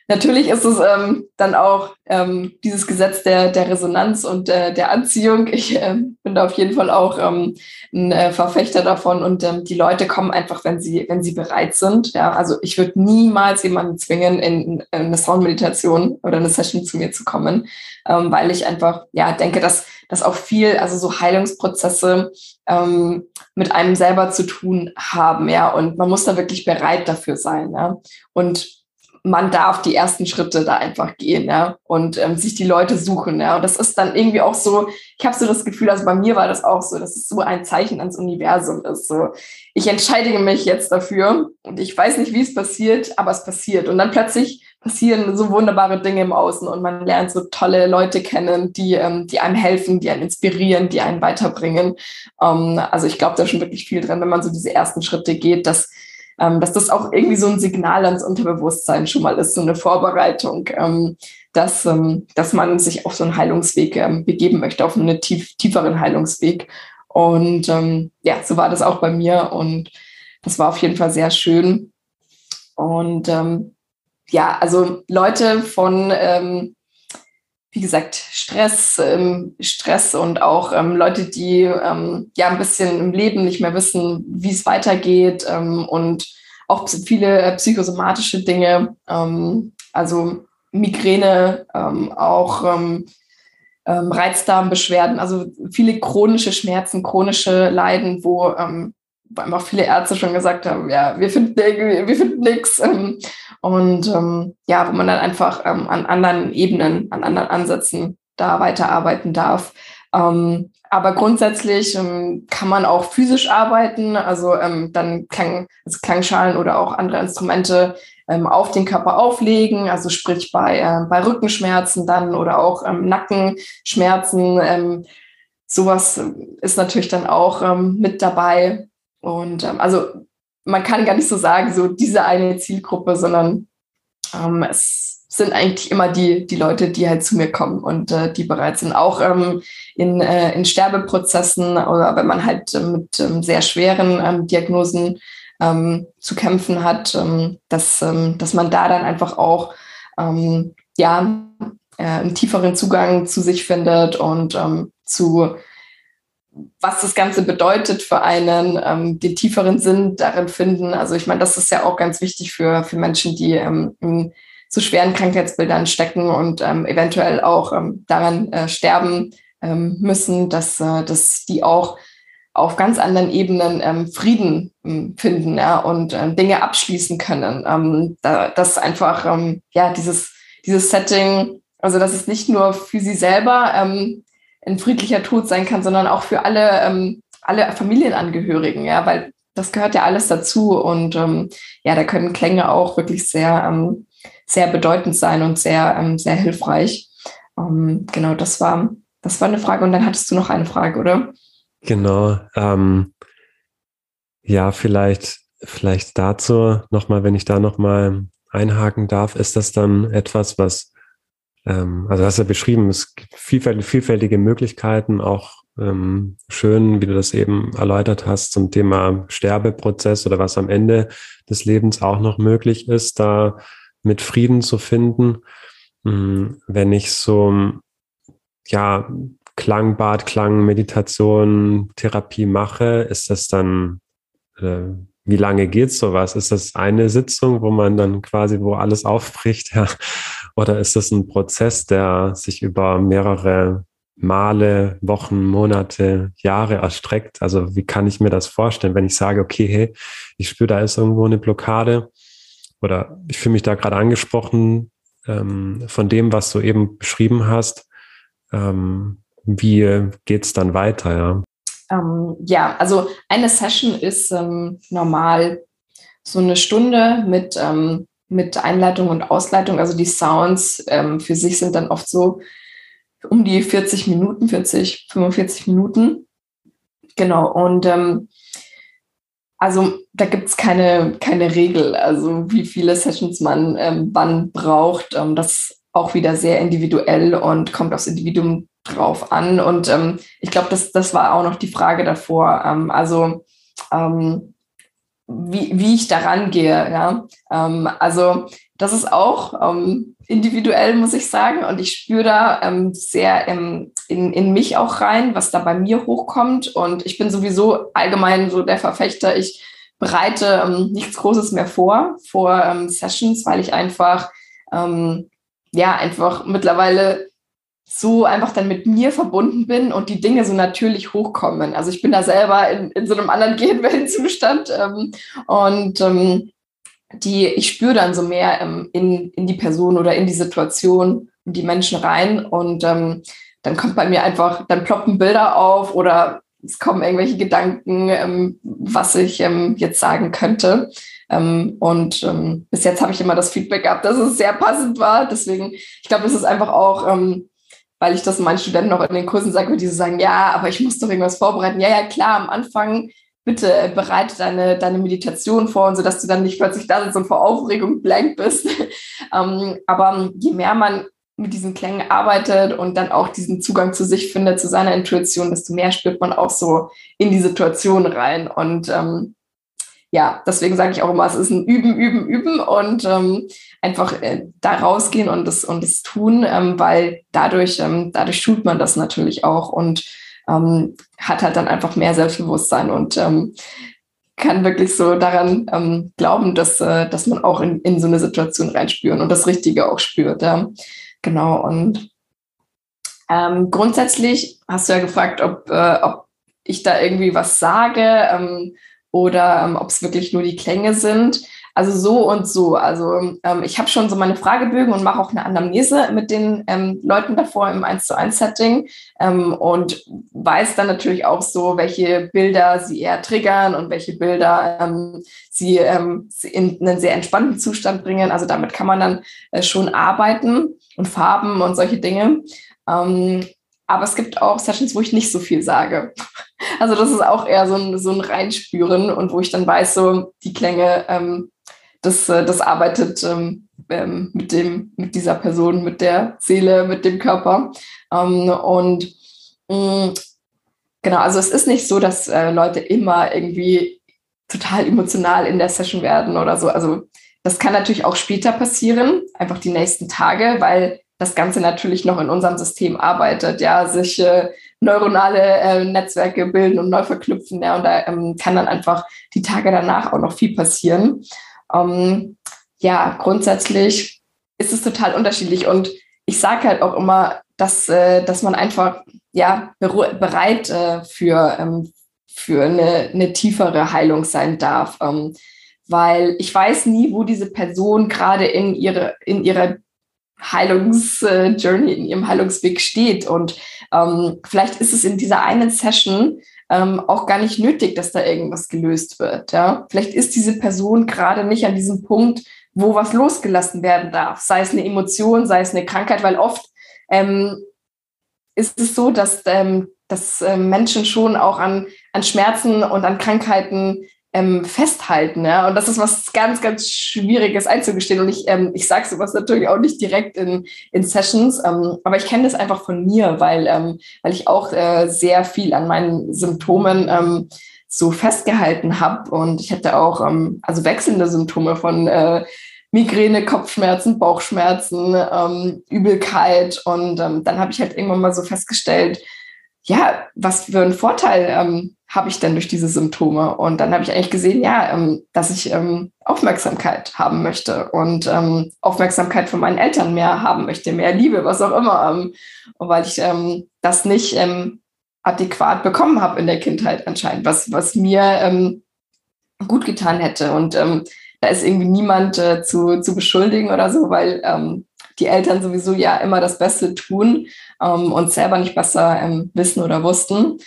natürlich ist es ähm, dann auch ähm, dieses Gesetz der, der Resonanz und äh, der Anziehung. Ich äh, bin da auf jeden Fall auch ähm, ein äh, Verfechter davon und ähm, die Leute kommen einfach, wenn sie, wenn sie bereit sind. Ja, also ich würde niemals jemanden zwingen, in, in eine Soundmeditation oder eine Session zu mir zu kommen, ähm, weil ich einfach ja denke, dass, dass auch viel, also so Heilungsprozesse ähm, mit einem selber zu tun haben, ja, und man muss da wirklich bereit dafür sein, ja. Und man darf die ersten Schritte da einfach gehen ja, und ähm, sich die Leute suchen. Ja. Und das ist dann irgendwie auch so, ich habe so das Gefühl, also bei mir war das auch so, dass es so ein Zeichen ans Universum ist. So, ich entscheide mich jetzt dafür und ich weiß nicht, wie es passiert, aber es passiert. Und dann plötzlich passieren so wunderbare Dinge im Außen und man lernt so tolle Leute kennen, die, ähm, die einem helfen, die einen inspirieren, die einen weiterbringen. Ähm, also ich glaube da schon wirklich viel dran, wenn man so diese ersten Schritte geht, dass ähm, dass das auch irgendwie so ein Signal ans Unterbewusstsein schon mal ist, so eine Vorbereitung, ähm, dass, ähm, dass man sich auf so einen Heilungsweg ähm, begeben möchte, auf einen tief, tieferen Heilungsweg. Und ähm, ja, so war das auch bei mir und das war auf jeden Fall sehr schön. Und ähm, ja, also Leute von wie gesagt, Stress, ähm, Stress und auch ähm, Leute, die ähm, ja ein bisschen im Leben nicht mehr wissen, wie es weitergeht ähm, und auch viele äh, psychosomatische Dinge, ähm, also Migräne, ähm, auch Reizdarmbeschwerden, also viele chronische Schmerzen, chronische Leiden, wo einfach viele Ärzte schon gesagt haben, ja, wir finden, wir finden nichts. Und ähm, ja, wo man dann einfach ähm, an anderen Ebenen, an anderen Ansätzen da weiterarbeiten darf. Ähm, aber grundsätzlich ähm, kann man auch physisch arbeiten, also ähm, dann Klang, also Klangschalen oder auch andere Instrumente ähm, auf den Körper auflegen, also sprich bei, äh, bei Rückenschmerzen dann oder auch ähm, Nackenschmerzen. Ähm, sowas ist natürlich dann auch ähm, mit dabei. Und ähm, also man kann gar nicht so sagen, so diese eine Zielgruppe, sondern ähm, es sind eigentlich immer die, die Leute, die halt zu mir kommen und äh, die bereit sind, auch ähm, in, äh, in Sterbeprozessen oder wenn man halt äh, mit ähm, sehr schweren ähm, Diagnosen ähm, zu kämpfen hat, ähm, dass, ähm, dass man da dann einfach auch ähm, ja, äh, einen tieferen Zugang zu sich findet und ähm, zu was das Ganze bedeutet für einen, ähm, den tieferen Sinn darin finden. Also ich meine, das ist ja auch ganz wichtig für, für Menschen, die ähm, in so schweren Krankheitsbildern stecken und ähm, eventuell auch ähm, daran äh, sterben ähm, müssen, dass, äh, dass die auch auf ganz anderen Ebenen ähm, Frieden ähm, finden ja, und ähm, Dinge abschließen können. Ähm, da, das einfach, ähm, ja, dieses, dieses Setting, also das ist nicht nur für sie selber ähm, ein friedlicher Tod sein kann, sondern auch für alle, ähm, alle Familienangehörigen, ja, weil das gehört ja alles dazu und ähm, ja, da können Klänge auch wirklich sehr, ähm, sehr bedeutend sein und sehr, ähm, sehr hilfreich. Ähm, genau, das war, das war eine Frage und dann hattest du noch eine Frage, oder? Genau. Ähm, ja, vielleicht, vielleicht dazu nochmal, wenn ich da nochmal einhaken darf, ist das dann etwas, was ähm, also hast du ja beschrieben, es gibt vielfältige, vielfältige Möglichkeiten, auch ähm, schön, wie du das eben erläutert hast zum Thema Sterbeprozess oder was am Ende des Lebens auch noch möglich ist, da mit Frieden zu finden. Ähm, wenn ich so, ja, Klangbad, Klang, Meditation, Therapie mache, ist das dann äh, wie lange geht sowas? Ist das eine Sitzung, wo man dann quasi, wo alles aufbricht, ja? Oder ist das ein Prozess, der sich über mehrere Male, Wochen, Monate, Jahre erstreckt? Also wie kann ich mir das vorstellen, wenn ich sage, okay, hey, ich spüre, da ist irgendwo eine Blockade oder ich fühle mich da gerade angesprochen ähm, von dem, was du eben beschrieben hast. Ähm, wie geht's dann weiter, ja? Ähm, ja, also eine Session ist ähm, normal so eine Stunde mit, ähm, mit Einleitung und Ausleitung. Also die Sounds ähm, für sich sind dann oft so um die 40 Minuten, 40, 45 Minuten. Genau, und ähm, also da gibt es keine, keine Regel, also wie viele Sessions man ähm, wann braucht. das ist auch wieder sehr individuell und kommt aufs Individuum drauf an. Und ähm, ich glaube, das, das war auch noch die Frage davor. Ähm, also ähm, wie, wie ich daran gehe. Ja? Ähm, also das ist auch ähm, individuell, muss ich sagen. Und ich spüre da ähm, sehr in, in mich auch rein, was da bei mir hochkommt. Und ich bin sowieso allgemein so der Verfechter. Ich bereite ähm, nichts Großes mehr vor, vor ähm, Sessions, weil ich einfach, ähm, ja, einfach mittlerweile so einfach dann mit mir verbunden bin und die Dinge so natürlich hochkommen. Also ich bin da selber in, in so einem anderen Gehirnwellenzustand ähm, und ähm, die, ich spüre dann so mehr ähm, in, in die Person oder in die Situation und die Menschen rein und ähm, dann kommt bei mir einfach, dann ploppen Bilder auf oder es kommen irgendwelche Gedanken, ähm, was ich ähm, jetzt sagen könnte. Ähm, und ähm, bis jetzt habe ich immer das Feedback gehabt, dass es sehr passend war. Deswegen, ich glaube, es ist einfach auch, ähm, weil ich das meinen Studenten noch in den Kursen sage, die so sagen, ja, aber ich muss doch irgendwas vorbereiten. Ja, ja, klar, am Anfang bitte bereite deine, deine Meditation vor, und so dass du dann nicht plötzlich da sitzt und vor Aufregung blank bist. ähm, aber je mehr man mit diesen Klängen arbeitet und dann auch diesen Zugang zu sich findet, zu seiner Intuition, desto mehr spürt man auch so in die Situation rein. Und ähm, ja, deswegen sage ich auch immer, es ist ein Üben, Üben, Üben und ähm, einfach äh, da rausgehen und das und das tun, ähm, weil dadurch, ähm, dadurch schult man das natürlich auch und ähm, hat halt dann einfach mehr Selbstbewusstsein und ähm, kann wirklich so daran ähm, glauben, dass, äh, dass man auch in, in so eine Situation reinspüren und das Richtige auch spürt. Ja. Genau. Und grundsätzlich hast du ja gefragt, ob, äh, ob ich da irgendwie was sage oder ähm, ob es wirklich nur die Klänge sind. Also so und so. Also ähm, ich habe schon so meine Fragebögen und mache auch eine Anamnese mit den ähm, Leuten davor im 1 zu 1 Setting ähm, und weiß dann natürlich auch so, welche Bilder sie eher triggern und welche Bilder ähm, sie ähm, in einen sehr entspannten Zustand bringen. Also damit kann man dann äh, schon arbeiten und Farben und solche Dinge. Ähm, aber es gibt auch Sessions, wo ich nicht so viel sage. Also das ist auch eher so ein, so ein Reinspüren und wo ich dann weiß, so die Klänge ähm, das, äh, das arbeitet ähm, ähm, mit, dem, mit dieser Person, mit der Seele, mit dem Körper. Ähm, und mh, mm, genau, also es ist nicht so, dass äh, Leute immer irgendwie total emotional in der Session werden oder so. Also das kann natürlich auch später passieren, einfach die nächsten Tage, weil das Ganze natürlich noch in unserem System arbeitet, ja, sich äh, neuronale äh, Netzwerke bilden und neu verknüpfen, ja, und da ähm, kann dann einfach die Tage danach auch noch viel passieren. Ähm, ja, grundsätzlich ist es total unterschiedlich und ich sage halt auch immer, dass, äh, dass man einfach ja, bereit äh, für, ähm, für eine, eine tiefere Heilung sein darf. Ähm, weil ich weiß nie, wo diese Person gerade in, ihre, in ihrer Heilungsjourney, in ihrem Heilungsweg steht. Und ähm, vielleicht ist es in dieser einen Session ähm, auch gar nicht nötig, dass da irgendwas gelöst wird. Ja? Vielleicht ist diese Person gerade nicht an diesem Punkt, wo was losgelassen werden darf, sei es eine Emotion, sei es eine Krankheit, weil oft ähm, ist es so, dass, ähm, dass äh, Menschen schon auch an, an Schmerzen und an Krankheiten ähm, festhalten. Ja? Und das ist was ganz, ganz Schwieriges einzugestehen. Und ich, ähm, ich sage sowas natürlich auch nicht direkt in, in Sessions, ähm, aber ich kenne das einfach von mir, weil, ähm, weil ich auch äh, sehr viel an meinen Symptomen ähm, so festgehalten habe. Und ich hatte auch ähm, also wechselnde Symptome von äh, Migräne, Kopfschmerzen, Bauchschmerzen, ähm, Übelkeit. Und ähm, dann habe ich halt irgendwann mal so festgestellt, ja, was für einen Vorteil ähm, habe ich denn durch diese Symptome? Und dann habe ich eigentlich gesehen, ja, ähm, dass ich ähm, Aufmerksamkeit haben möchte und ähm, Aufmerksamkeit von meinen Eltern mehr haben möchte, mehr Liebe, was auch immer. Und weil ich das nicht adäquat bekommen habe in der Kindheit anscheinend, was, was mir gut getan hätte. Und da ist irgendwie niemand äh, zu, zu beschuldigen oder so, weil die Eltern sowieso ja immer das Beste tun und selber nicht besser wissen oder wussten.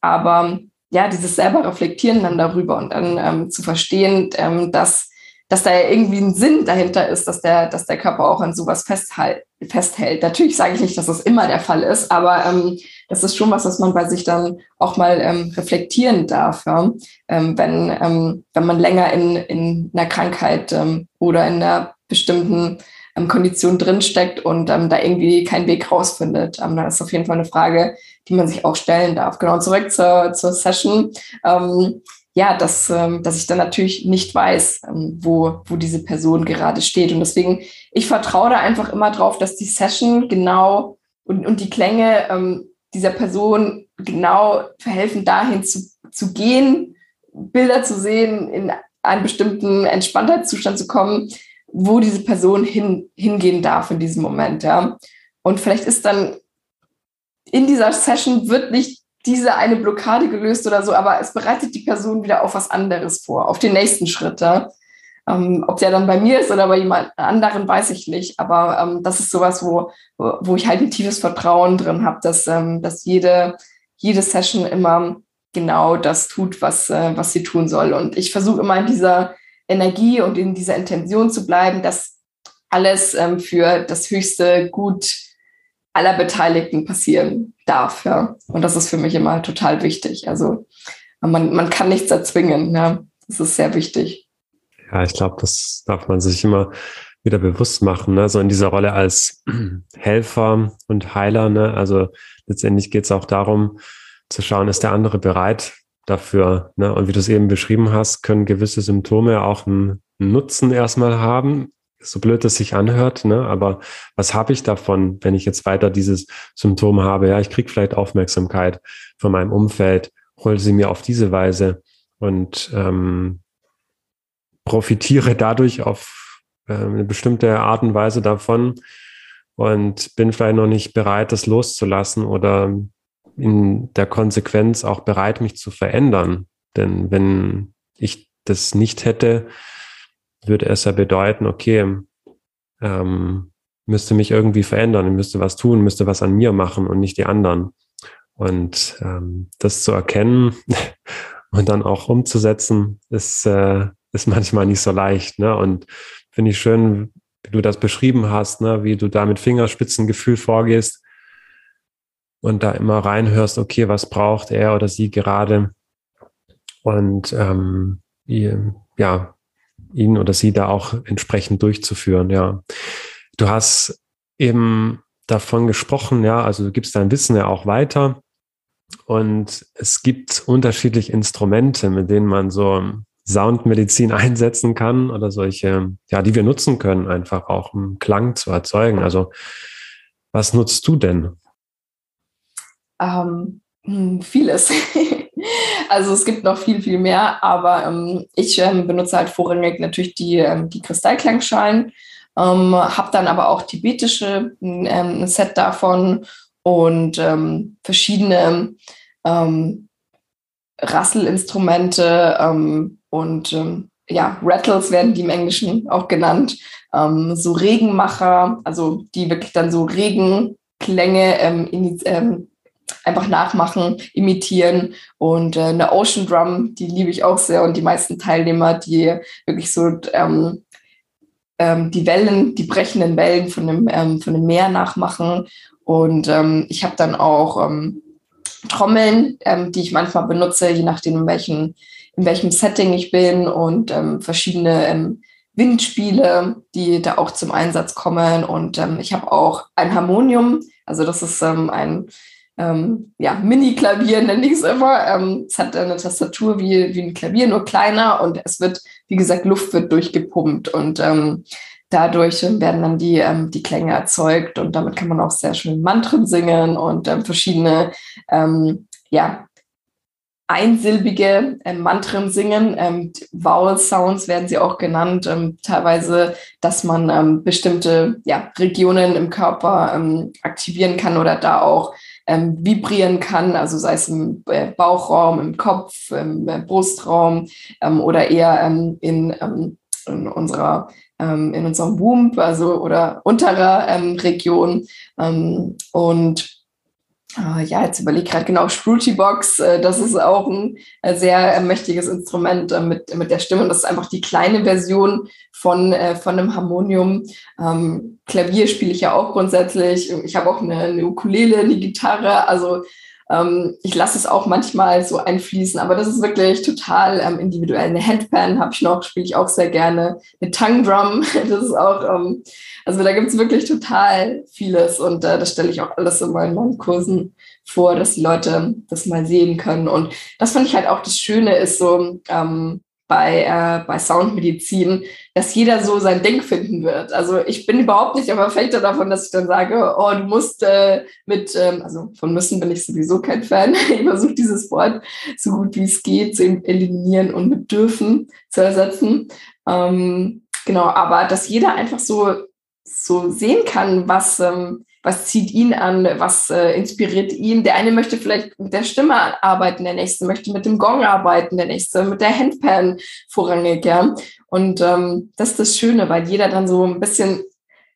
Aber ja, dieses selber reflektieren dann darüber und dann ähm, zu verstehen, ähm, dass, dass da ja irgendwie ein Sinn dahinter ist, dass der, dass der Körper auch an sowas festhält. festhält. Natürlich sage ich nicht, dass das immer der Fall ist, aber ähm, das ist schon was, was man bei sich dann auch mal ähm, reflektieren darf, ja? ähm, wenn, ähm, wenn man länger in, in einer Krankheit ähm, oder in einer bestimmten ähm, Kondition drinsteckt und ähm, da irgendwie keinen Weg rausfindet. Ähm, da ist auf jeden Fall eine Frage, die man sich auch stellen darf. Genau, zurück zur, zur Session. Ähm, ja, dass, ähm, dass ich dann natürlich nicht weiß, ähm, wo, wo diese Person gerade steht. Und deswegen, ich vertraue da einfach immer drauf, dass die Session genau und, und die Klänge ähm, dieser Person genau verhelfen, dahin zu, zu gehen, Bilder zu sehen, in einen bestimmten Entspanntheitszustand zu kommen, wo diese Person hin, hingehen darf in diesem Moment. Ja. Und vielleicht ist dann in dieser Session wird nicht diese eine Blockade gelöst oder so, aber es bereitet die Person wieder auf was anderes vor, auf den nächsten Schritt. Ja. Ähm, ob der dann bei mir ist oder bei jemand anderen, weiß ich nicht. Aber ähm, das ist sowas, wo, wo ich halt ein tiefes Vertrauen drin habe, dass, ähm, dass jede, jede Session immer genau das tut, was, äh, was sie tun soll. Und ich versuche immer in dieser Energie und in dieser Intention zu bleiben, dass alles ähm, für das höchste Gut aller Beteiligten passieren darf. Ja. Und das ist für mich immer total wichtig. Also man, man kann nichts erzwingen. Ja. Das ist sehr wichtig. Ja, ich glaube, das darf man sich immer wieder bewusst machen, ne? so in dieser Rolle als Helfer und Heiler. Ne? Also letztendlich geht es auch darum, zu schauen, ist der andere bereit dafür. Ne? Und wie du es eben beschrieben hast, können gewisse Symptome auch einen Nutzen erstmal haben, so blöd es sich anhört, ne? aber was habe ich davon, wenn ich jetzt weiter dieses Symptom habe? Ja, ich kriege vielleicht Aufmerksamkeit von meinem Umfeld, hole sie mir auf diese Weise und ähm, profitiere dadurch auf äh, eine bestimmte Art und Weise davon und bin vielleicht noch nicht bereit, das loszulassen oder in der Konsequenz auch bereit, mich zu verändern. Denn wenn ich das nicht hätte, würde es ja bedeuten, okay, ähm, müsste mich irgendwie verändern, müsste was tun, müsste was an mir machen und nicht die anderen. Und ähm, das zu erkennen und dann auch umzusetzen, ist, äh, ist manchmal nicht so leicht. Ne? Und finde ich schön, wie du das beschrieben hast, ne? wie du da mit Fingerspitzengefühl vorgehst und da immer reinhörst, okay, was braucht er oder sie gerade? Und ähm, ja, ihn oder sie da auch entsprechend durchzuführen, ja. Du hast eben davon gesprochen, ja, also du gibst dein Wissen ja auch weiter. Und es gibt unterschiedliche Instrumente, mit denen man so Soundmedizin einsetzen kann oder solche, ja, die wir nutzen können, einfach auch um Klang zu erzeugen. Also, was nutzt du denn? Ähm, hm, vieles. also es gibt noch viel, viel mehr, aber ähm, ich ähm, benutze halt vorrangig natürlich die, ähm, die Kristallklangschalen, ähm, habe dann aber auch tibetische, ähm, ein Set davon und ähm, verschiedene Rasselinstrumente und ja, Rattles werden die im Englischen auch genannt, so Regenmacher, also die wirklich dann so Regenklänge ähm, einfach nachmachen, imitieren. Und äh, eine Ocean Drum, die liebe ich auch sehr. Und die meisten Teilnehmer, die wirklich so ähm, ähm, die Wellen, die brechenden Wellen von dem, ähm, von dem Meer nachmachen. Und ähm, ich habe dann auch ähm, Trommeln, ähm, die ich manchmal benutze, je nachdem, in welchem, in welchem Setting ich bin und verschiedene Windspiele, die da auch zum Einsatz kommen. Und ich habe auch ein Harmonium, also das ist ein ähm, ja, Mini-Klavier nenne ich es immer. Ähm, es hat eine Tastatur wie, wie ein Klavier, nur kleiner und es wird, wie gesagt, Luft wird durchgepumpt und ähm, dadurch werden dann die, ähm, die Klänge erzeugt und damit kann man auch sehr schön Mantren singen und ähm, verschiedene, ähm, ja, einsilbige äh, Mantren singen. Ähm, Vowel Sounds werden sie auch genannt. Ähm, teilweise, dass man ähm, bestimmte ja, Regionen im Körper ähm, aktivieren kann oder da auch ähm, vibrieren kann, also sei es im äh, Bauchraum, im Kopf, im äh, Brustraum ähm, oder eher ähm, in, ähm, in unserer ähm, in unserem Womb, also oder unterer ähm, Region. und äh, ja, jetzt überlege ich gerade genau, Fruity Box, äh, das ist auch ein äh, sehr äh, mächtiges Instrument äh, mit, mit der Stimme. Das ist einfach die kleine Version von, äh, von einem Harmonium. Ähm, Klavier spiele ich ja auch grundsätzlich. Ich habe auch eine, eine Ukulele, eine Gitarre. Also ähm, ich lasse es auch manchmal so einfließen, aber das ist wirklich total ähm, individuell. Eine Handpan habe ich noch, spiele ich auch sehr gerne. Eine Tongue Drum, das ist auch, ähm, also da gibt es wirklich total vieles und äh, das stelle ich auch alles in meinen Kursen vor, dass die Leute das mal sehen können. Und das finde ich halt auch das Schöne ist so, ähm, bei, äh, bei Soundmedizin, dass jeder so sein Ding finden wird. Also ich bin überhaupt nicht aber Verfechter davon, dass ich dann sage, oh, du musst äh, mit, ähm, also von müssen bin ich sowieso kein Fan. ich versuche dieses Wort so gut wie es geht zu eliminieren und mit dürfen zu ersetzen. Ähm, genau, aber dass jeder einfach so, so sehen kann, was, ähm, was zieht ihn an, was äh, inspiriert ihn. Der eine möchte vielleicht mit der Stimme arbeiten, der nächste möchte mit dem Gong arbeiten, der nächste mit der Handpan vorrangig, ja. Und ähm, das ist das Schöne, weil jeder dann so ein bisschen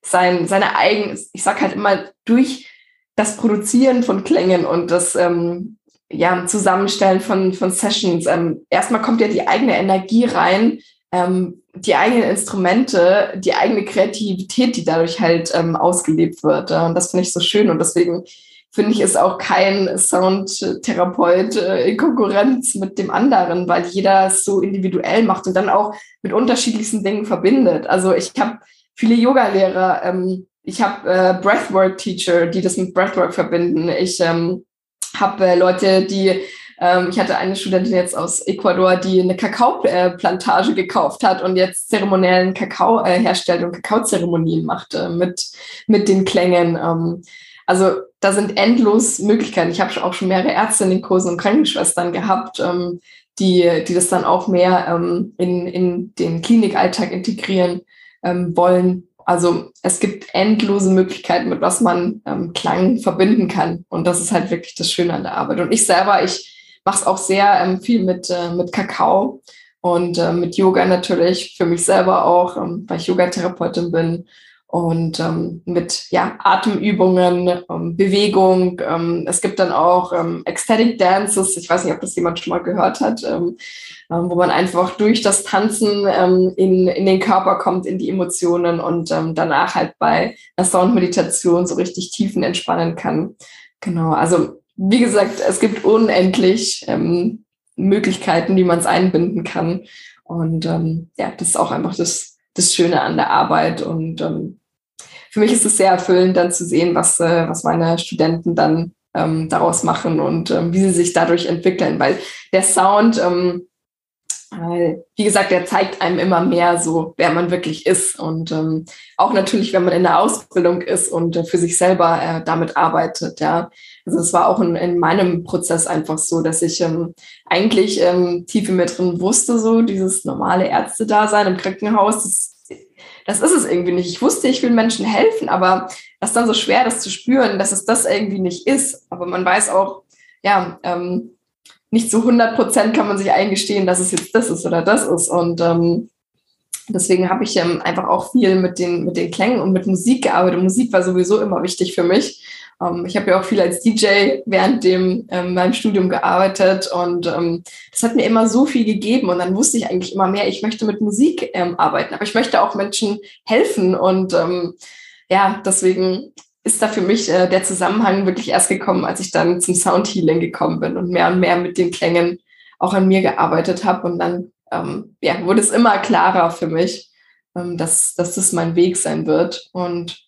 sein, seine eigenen, ich sag halt immer, durch das Produzieren von Klängen und das ähm, ja, Zusammenstellen von, von Sessions, ähm, erstmal kommt ja die eigene Energie rein, ähm, die eigenen Instrumente, die eigene Kreativität, die dadurch halt ähm, ausgelebt wird. Und das finde ich so schön. Und deswegen finde ich, ist auch kein Soundtherapeut äh, in Konkurrenz mit dem anderen, weil jeder es so individuell macht und dann auch mit unterschiedlichsten Dingen verbindet. Also ich habe viele Yoga-Lehrer, ähm, ich habe äh, Breathwork-Teacher, die das mit Breathwork verbinden. Ich ähm, habe äh, Leute, die ähm, ich hatte eine Studentin jetzt aus Ecuador, die eine Kakaoplantage gekauft hat und jetzt zeremoniellen Kakao äh, herstellt und Kakaozeremonien macht äh, mit, mit den Klängen. Ähm, also da sind endlos Möglichkeiten. Ich habe auch schon mehrere Ärzte in den Kursen und Krankenschwestern gehabt, ähm, die, die das dann auch mehr ähm, in, in den Klinikalltag integrieren ähm, wollen. Also es gibt endlose Möglichkeiten, mit was man ähm, Klang verbinden kann. Und das ist halt wirklich das Schöne an der Arbeit. Und ich selber, ich mache es auch sehr ähm, viel mit, äh, mit Kakao und äh, mit Yoga natürlich, für mich selber auch, ähm, weil ich Yogatherapeutin bin und ähm, mit ja, Atemübungen, ähm, Bewegung. Ähm, es gibt dann auch ähm, Ecstatic Dances, ich weiß nicht, ob das jemand schon mal gehört hat, wo man einfach durch das Tanzen in, in den Körper kommt, in die Emotionen und danach halt bei einer Soundmeditation so richtig tiefen entspannen kann. Genau, also wie gesagt, es gibt unendlich ähm, Möglichkeiten, wie man es einbinden kann. Und ähm, ja, das ist auch einfach das, das Schöne an der Arbeit. Und ähm, für mich ist es sehr erfüllend, dann zu sehen, was, äh, was meine Studenten dann ähm, daraus machen und ähm, wie sie sich dadurch entwickeln. Weil der Sound, ähm, wie gesagt, der zeigt einem immer mehr so, wer man wirklich ist. Und ähm, auch natürlich, wenn man in der Ausbildung ist und äh, für sich selber äh, damit arbeitet, ja. Also es war auch in, in meinem Prozess einfach so, dass ich ähm, eigentlich ähm, tief in mir drin wusste, so dieses normale Ärzte-Dasein im Krankenhaus, das, das ist es irgendwie nicht. Ich wusste, ich will Menschen helfen, aber das ist dann so schwer, das zu spüren, dass es das irgendwie nicht ist. Aber man weiß auch, ja, ähm, nicht zu 100 Prozent kann man sich eingestehen, dass es jetzt das ist oder das ist. Und ähm, deswegen habe ich ähm, einfach auch viel mit den, mit den Klängen und mit Musik gearbeitet. Musik war sowieso immer wichtig für mich. Ähm, ich habe ja auch viel als DJ während dem ähm, meinem Studium gearbeitet und ähm, das hat mir immer so viel gegeben. Und dann wusste ich eigentlich immer mehr, ich möchte mit Musik ähm, arbeiten, aber ich möchte auch Menschen helfen. Und ähm, ja, deswegen ist da für mich äh, der Zusammenhang wirklich erst gekommen, als ich dann zum Soundhealing gekommen bin und mehr und mehr mit den Klängen auch an mir gearbeitet habe. Und dann ähm, ja, wurde es immer klarer für mich, ähm, dass, dass das mein Weg sein wird. Und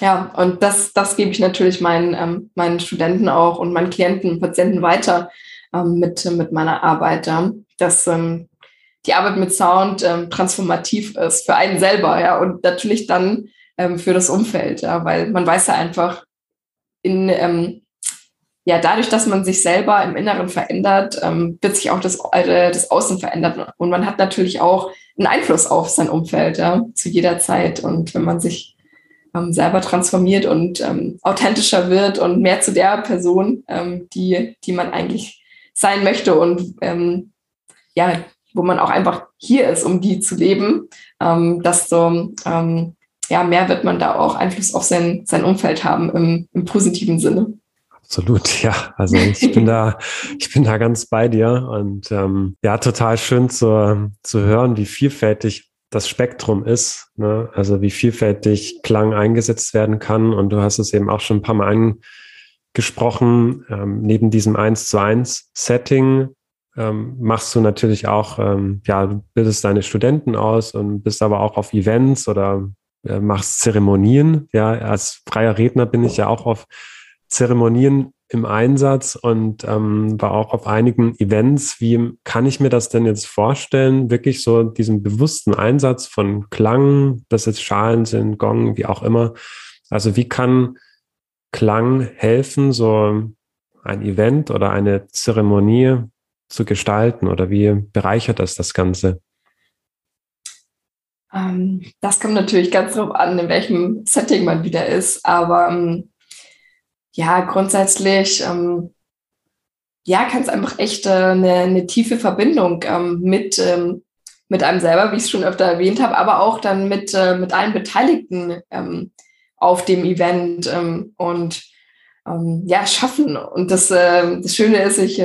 ja, und das, das gebe ich natürlich meinen, ähm, meinen Studenten auch und meinen Klienten und Patienten weiter ähm, mit, mit meiner Arbeit, ja, dass ähm, die Arbeit mit Sound ähm, transformativ ist für einen selber, ja, und natürlich dann ähm, für das Umfeld, ja, weil man weiß ja einfach, in, ähm, ja, dadurch, dass man sich selber im Inneren verändert, ähm, wird sich auch das, äh, das Außen verändern. Und man hat natürlich auch einen Einfluss auf sein Umfeld, ja, zu jeder Zeit. Und wenn man sich ähm, selber transformiert und ähm, authentischer wird und mehr zu der Person, ähm, die, die man eigentlich sein möchte und ähm, ja, wo man auch einfach hier ist, um die zu leben, ähm, desto ähm, ja, mehr wird man da auch Einfluss auf sein, sein Umfeld haben im, im positiven Sinne. Absolut, ja. Also ich bin da, ich bin da ganz bei dir und ähm, ja, total schön zu, zu hören, wie vielfältig das Spektrum ist. Ne? Also wie vielfältig Klang eingesetzt werden kann. Und du hast es eben auch schon ein paar Mal angesprochen. Ähm, neben diesem 1 zu 1 Setting ähm, machst du natürlich auch, ähm, ja, du bildest deine Studenten aus und bist aber auch auf Events oder äh, machst Zeremonien. Ja, als freier Redner bin ich ja auch auf Zeremonien im Einsatz und ähm, war auch auf einigen Events. Wie kann ich mir das denn jetzt vorstellen? Wirklich so diesen bewussten Einsatz von Klang, dass jetzt Schalen sind, Gong, wie auch immer. Also wie kann Klang helfen, so ein Event oder eine Zeremonie zu gestalten oder wie bereichert das das Ganze? Ähm, das kommt natürlich ganz drauf an, in welchem Setting man wieder ist. Aber ähm, ja, grundsätzlich, ähm, ja, kann es einfach echt äh, eine, eine, tiefe Verbindung ähm, mit, ähm, mit einem selber, wie ich es schon öfter erwähnt habe, aber auch dann mit, äh, mit allen Beteiligten auf dem Event und ja, schaffen. Und das, äh, das Schöne ist, ich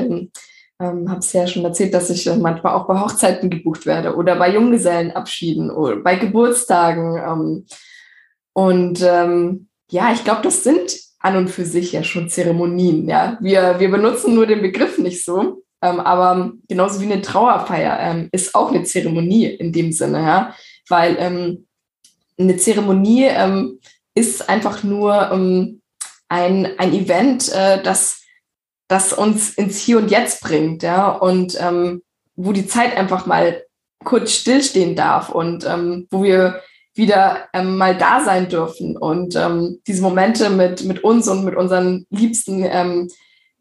ähm, habe es ja schon erzählt, dass ich äh, manchmal auch bei Hochzeiten gebucht werde oder bei Junggesellenabschieden oder bei Geburtstagen. Ähm, und ähm, ja, ich glaube, das sind an und für sich ja schon Zeremonien. Ja, wir, wir benutzen nur den Begriff nicht so. Ähm, aber genauso wie eine Trauerfeier ähm, ist auch eine Zeremonie in dem Sinne, ja, weil ähm, eine Zeremonie ist einfach nur ein, ein Event, äh, das das uns ins Hier und Jetzt bringt, ja, und ähm, wo die Zeit einfach mal kurz stillstehen darf und ähm, wo wir wieder ähm, mal da sein dürfen und ähm, diese Momente mit, mit uns und mit unseren Liebsten ähm,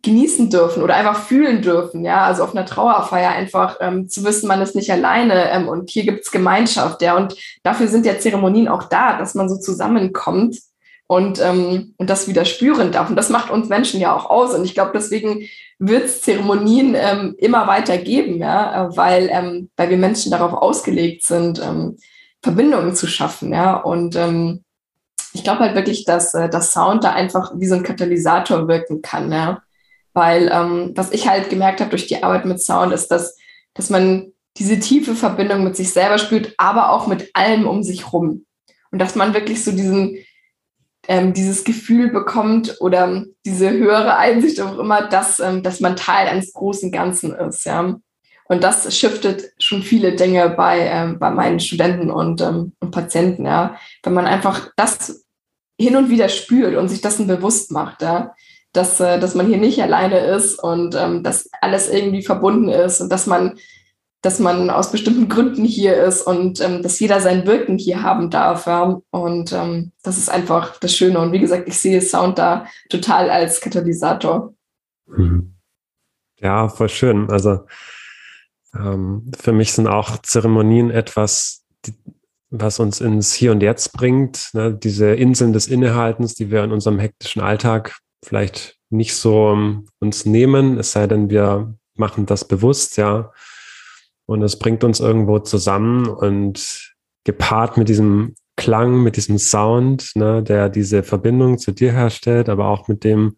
genießen dürfen oder einfach fühlen dürfen, ja, also auf einer Trauerfeier einfach ähm, zu wissen, man ist nicht alleine ähm, und hier gibt's Gemeinschaft, ja, und dafür sind ja Zeremonien auch da, dass man so zusammenkommt und, ähm, und das wieder spüren darf. Und das macht uns Menschen ja auch aus. Und ich glaube, deswegen wird es Zeremonien ähm, immer weiter geben, ja, weil, ähm, weil wir Menschen darauf ausgelegt sind, ähm, Verbindungen zu schaffen, ja. Und ähm, ich glaube halt wirklich, dass äh, das Sound da einfach wie so ein Katalysator wirken kann, ja. Weil ähm, was ich halt gemerkt habe durch die Arbeit mit Sound, ist, dass, dass man diese tiefe Verbindung mit sich selber spürt, aber auch mit allem um sich rum. Und dass man wirklich so diesen, ähm, dieses Gefühl bekommt oder diese höhere Einsicht auch immer, dass, ähm, dass man Teil eines großen Ganzen ist. Ja. Und das shiftet schon viele Dinge bei, ähm, bei meinen Studenten und, ähm, und Patienten, ja. Wenn man einfach das hin und wieder spürt und sich dessen bewusst macht, ja, dass, äh, dass man hier nicht alleine ist und ähm, dass alles irgendwie verbunden ist und dass man dass man aus bestimmten Gründen hier ist und ähm, dass jeder sein Wirken hier haben darf. Ja? Und ähm, das ist einfach das Schöne. Und wie gesagt, ich sehe Sound da total als Katalysator. Mhm. Ja, voll schön. Also ähm, für mich sind auch Zeremonien etwas, die, was uns ins Hier und Jetzt bringt. Ne? Diese Inseln des Innehaltens, die wir in unserem hektischen Alltag vielleicht nicht so ähm, uns nehmen, es sei denn, wir machen das bewusst, ja und es bringt uns irgendwo zusammen und gepaart mit diesem Klang, mit diesem Sound, ne, der diese Verbindung zu dir herstellt, aber auch mit dem,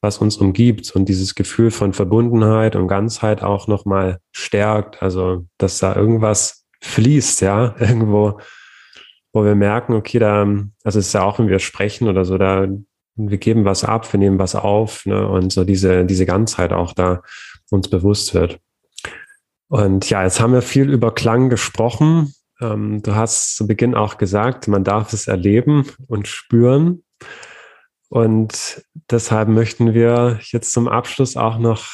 was uns umgibt und dieses Gefühl von Verbundenheit und Ganzheit auch nochmal stärkt. Also, dass da irgendwas fließt, ja, irgendwo, wo wir merken, okay, da, also es ist ja auch, wenn wir sprechen oder so, da, wir geben was ab, wir nehmen was auf, ne, und so diese, diese Ganzheit auch da uns bewusst wird. Und ja, jetzt haben wir viel über Klang gesprochen. Ähm, du hast zu Beginn auch gesagt, man darf es erleben und spüren. Und deshalb möchten wir jetzt zum Abschluss auch noch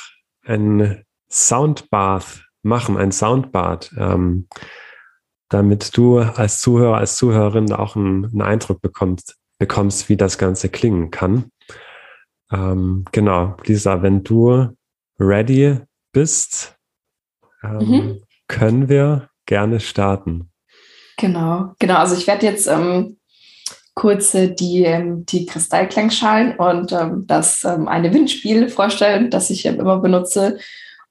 ein Soundbath machen, ein Soundbad, ähm, damit du als Zuhörer, als Zuhörerin auch einen, einen Eindruck bekommst, bekommst, wie das Ganze klingen kann. Ähm, genau, Lisa, wenn du ready bist, ähm, mhm. können wir gerne starten. Genau, genau. Also ich werde jetzt ähm, kurz die, ähm, die Kristallklangschalen und ähm, das ähm, eine Windspiel vorstellen, das ich ähm, immer benutze.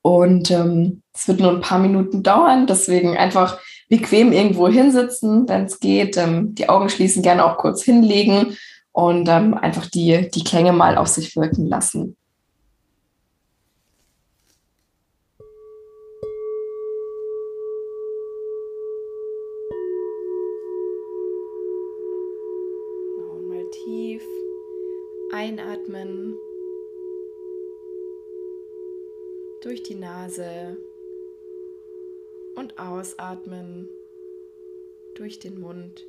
Und es wird nur ein paar Minuten dauern, deswegen einfach bequem irgendwo hinsitzen, wenn es geht, die Augen schließen, gerne auch kurz hinlegen und einfach die, die Klänge mal auf sich wirken lassen. Einatmen durch die Nase und ausatmen durch den Mund.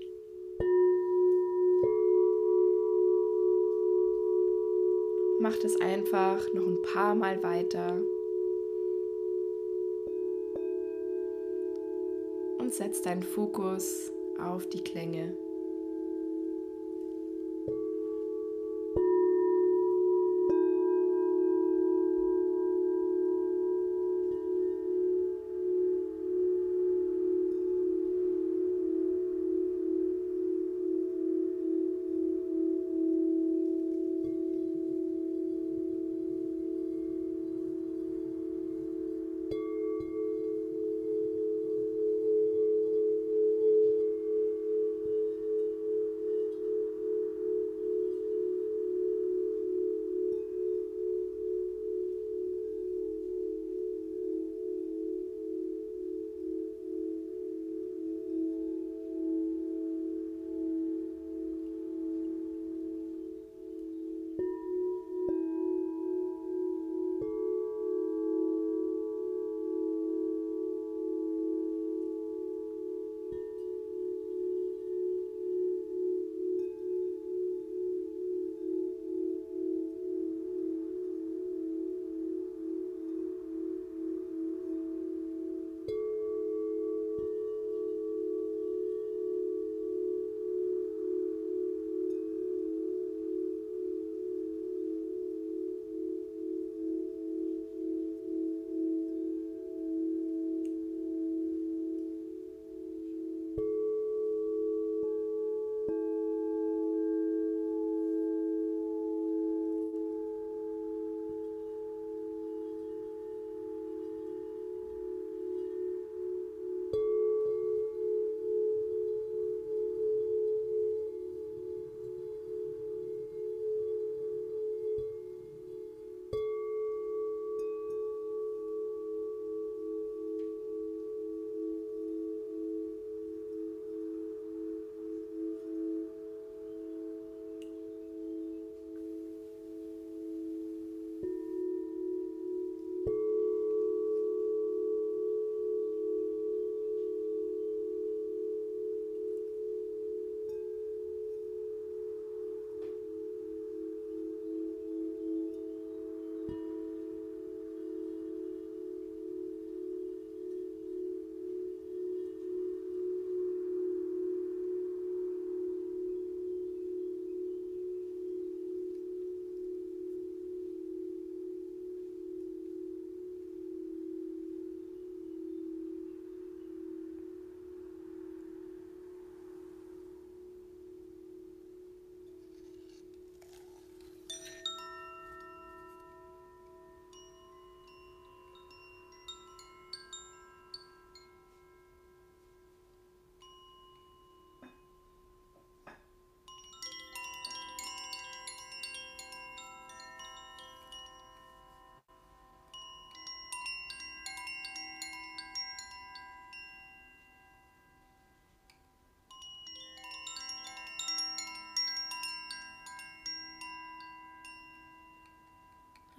mach das einfach noch ein paar Mal weiter. Und setz deinen Fokus auf die Klänge.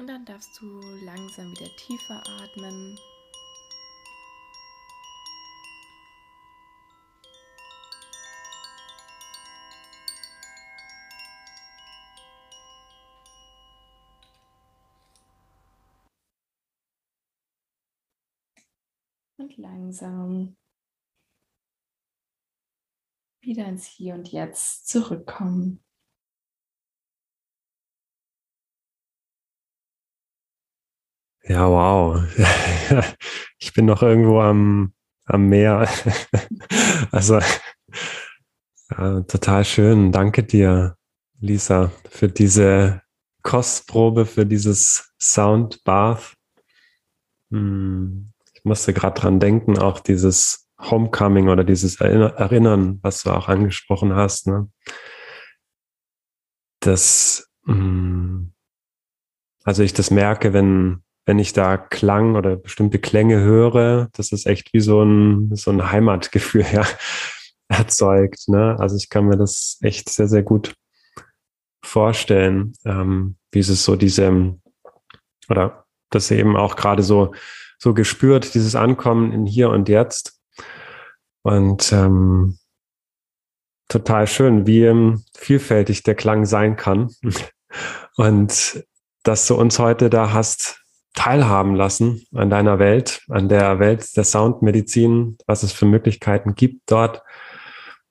Und dann darfst du langsam wieder tiefer atmen. Und langsam wieder ins Hier und Jetzt zurückkommen. Ja, wow. Ich bin noch irgendwo am, am Meer. Also ja, total schön. Danke dir, Lisa, für diese Kostprobe, für dieses Soundbath. Hm, ich musste gerade dran denken, auch dieses Homecoming oder dieses Erinnern, was du auch angesprochen hast. Ne? Das, hm, also ich das merke, wenn, wenn ich da Klang oder bestimmte Klänge höre, das ist echt wie so ein, so ein Heimatgefühl ja, erzeugt. Ne? Also ich kann mir das echt sehr, sehr gut vorstellen, ähm, wie es so diese, oder das eben auch gerade so, so gespürt, dieses Ankommen in hier und jetzt. Und ähm, total schön, wie vielfältig der Klang sein kann. Und dass du uns heute da hast teilhaben lassen an deiner Welt, an der Welt der Soundmedizin, was es für Möglichkeiten gibt dort.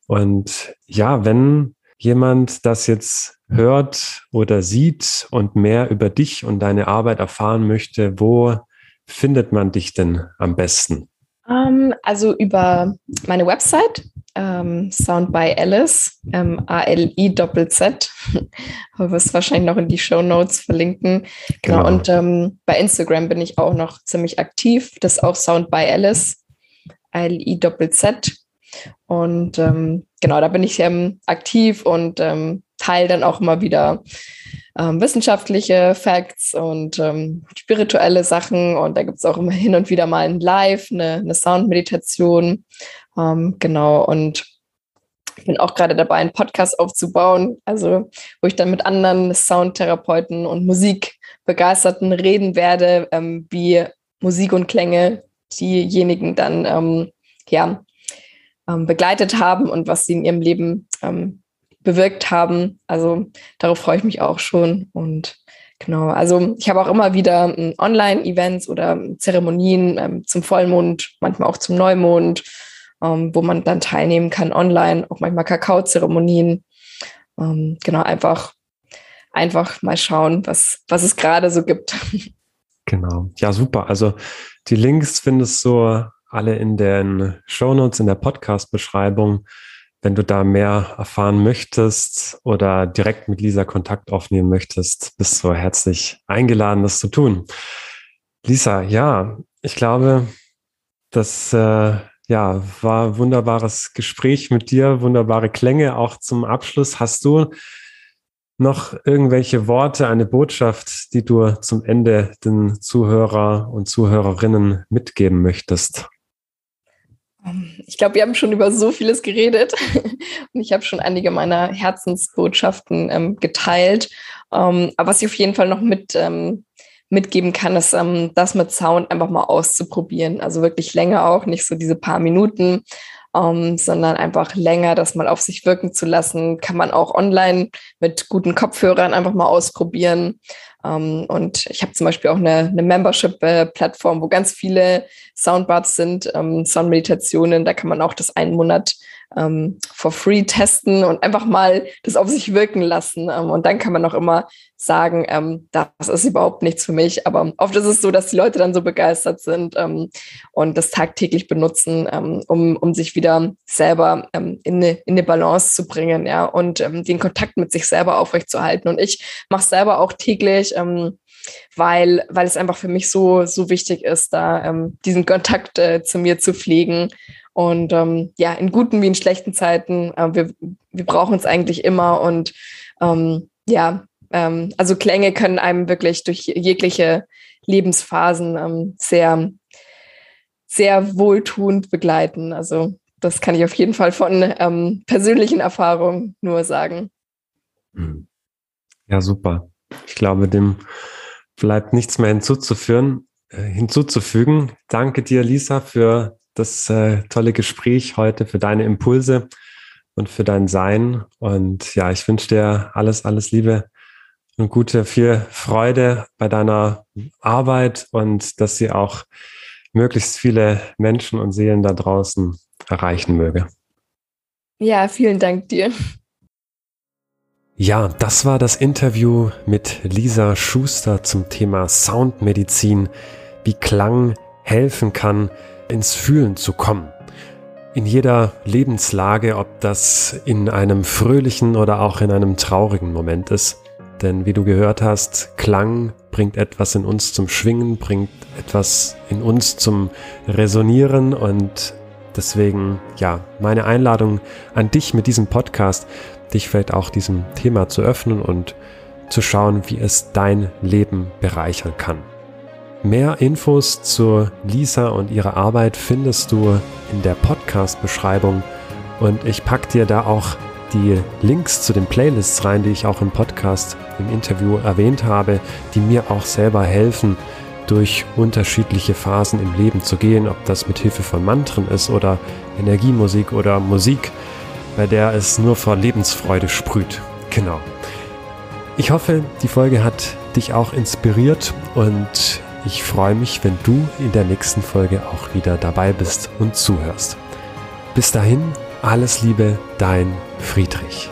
Und ja, wenn jemand das jetzt hört oder sieht und mehr über dich und deine Arbeit erfahren möchte, wo findet man dich denn am besten? Ähm, also über meine Website, ähm, Sound by Alice, ähm, A-L-I-Z. Wir es wahrscheinlich noch in die Show Notes verlinken. Genau. genau. Und ähm, bei Instagram bin ich auch noch ziemlich aktiv. Das ist auch Sound by Alice, A-L-I-Z. Und ähm, genau, da bin ich ähm, aktiv und ähm, teile dann auch immer wieder wissenschaftliche Facts und spirituelle Sachen. Und da gibt es auch immer hin und wieder mal ein Live, eine, eine Soundmeditation. Ähm, genau. Und ich bin auch gerade dabei, einen Podcast aufzubauen, also wo ich dann mit anderen Soundtherapeuten und Musikbegeisterten reden werde, ähm, wie Musik und Klänge diejenigen dann ähm, ja, ähm, begleitet haben und was sie in ihrem Leben ähm, bewirkt haben. Also darauf freue ich mich auch schon. Und genau, also ich habe auch immer wieder ähm, Online-Events oder Zeremonien ähm, zum Vollmond, manchmal auch zum Neumond, ähm, wo man dann teilnehmen kann online, auch manchmal Kakao-Zeremonien. Ähm, genau, einfach, einfach mal schauen, was, was es gerade so gibt. Genau. Ja, super. Also die Links findest du alle in den Shownotes, in der Podcast-Beschreibung. Wenn du da mehr erfahren möchtest oder direkt mit Lisa Kontakt aufnehmen möchtest, bist du herzlich eingeladen, das zu tun. Lisa, ja, ich glaube, das äh, ja, war wunderbares Gespräch mit dir, wunderbare Klänge auch zum Abschluss. Hast du noch irgendwelche Worte, eine Botschaft, die du zum Ende den Zuhörer und Zuhörerinnen mitgeben möchtest? Ähm, ich glaube, wir haben schon über so vieles geredet und ich habe schon einige meiner Herzensbotschaften ähm, geteilt. Ähm, aber was ich auf jeden Fall noch mit, ähm, mitgeben kann, ist, ähm, das mit Sound einfach mal auszuprobieren. Also wirklich länger auch, nicht so diese paar Minuten, ähm, sondern einfach länger das mal auf sich wirken zu lassen. Kann man auch online mit guten Kopfhörern einfach mal ausprobieren. Um, und ich habe zum Beispiel auch eine, eine Membership-Plattform, wo ganz viele Soundbars sind, ähm, Soundmeditationen. Da kann man auch das einen Monat ähm, for free testen und einfach mal das auf sich wirken lassen. Ähm, und dann kann man auch immer sagen, ähm, das ist überhaupt nichts für mich. Aber oft ist es so, dass die Leute dann so begeistert sind ähm, und das tagtäglich benutzen, ähm, um, um sich wieder selber ähm, in, eine, in eine Balance zu bringen, ja, und den Kontakt mit sich selber aufrechtzuerhalten. Und ich mache selber auch täglich, weil, weil es einfach für mich so, so wichtig ist, da ähm, diesen Kontakt äh, zu mir zu pflegen und ähm, ja, in guten wie in schlechten Zeiten, äh, wir, wir brauchen es eigentlich immer. Und ähm, ja, ähm, also Klänge können einem wirklich durch jegliche Lebensphasen ähm, sehr, sehr wohltuend begleiten. Also das kann ich auf jeden Fall von ähm, persönlichen Erfahrungen nur sagen. Hm. Ja, super. Ich glaube, dem bleibt nichts mehr hinzuzuführen, äh, hinzuzufügen. Danke dir, Lisa, für das äh, tolle Gespräch heute, für deine Impulse und für dein Sein. Und ja, ich wünsche dir alles, alles Liebe und gute, viel Freude bei deiner Arbeit und dass sie auch möglichst viele Menschen und Seelen da draußen erreichen möge. Ja, vielen Dank dir. Ja, das war das Interview mit Lisa Schuster zum Thema Soundmedizin, wie Klang helfen kann, ins Fühlen zu kommen. In jeder Lebenslage, ob das in einem fröhlichen oder auch in einem traurigen Moment ist. Denn wie du gehört hast, Klang bringt etwas in uns zum Schwingen, bringt etwas in uns zum Resonieren und deswegen, ja, meine Einladung an dich mit diesem Podcast, dich vielleicht auch diesem Thema zu öffnen und zu schauen, wie es dein Leben bereichern kann. Mehr Infos zu Lisa und ihrer Arbeit findest du in der Podcast-Beschreibung und ich packe dir da auch die Links zu den Playlists rein, die ich auch im Podcast im Interview erwähnt habe, die mir auch selber helfen, durch unterschiedliche Phasen im Leben zu gehen, ob das mit Hilfe von Mantren ist oder Energiemusik oder Musik, bei der es nur vor Lebensfreude sprüht. Genau. Ich hoffe, die Folge hat dich auch inspiriert und ich freue mich, wenn du in der nächsten Folge auch wieder dabei bist und zuhörst. Bis dahin, alles Liebe, dein Friedrich.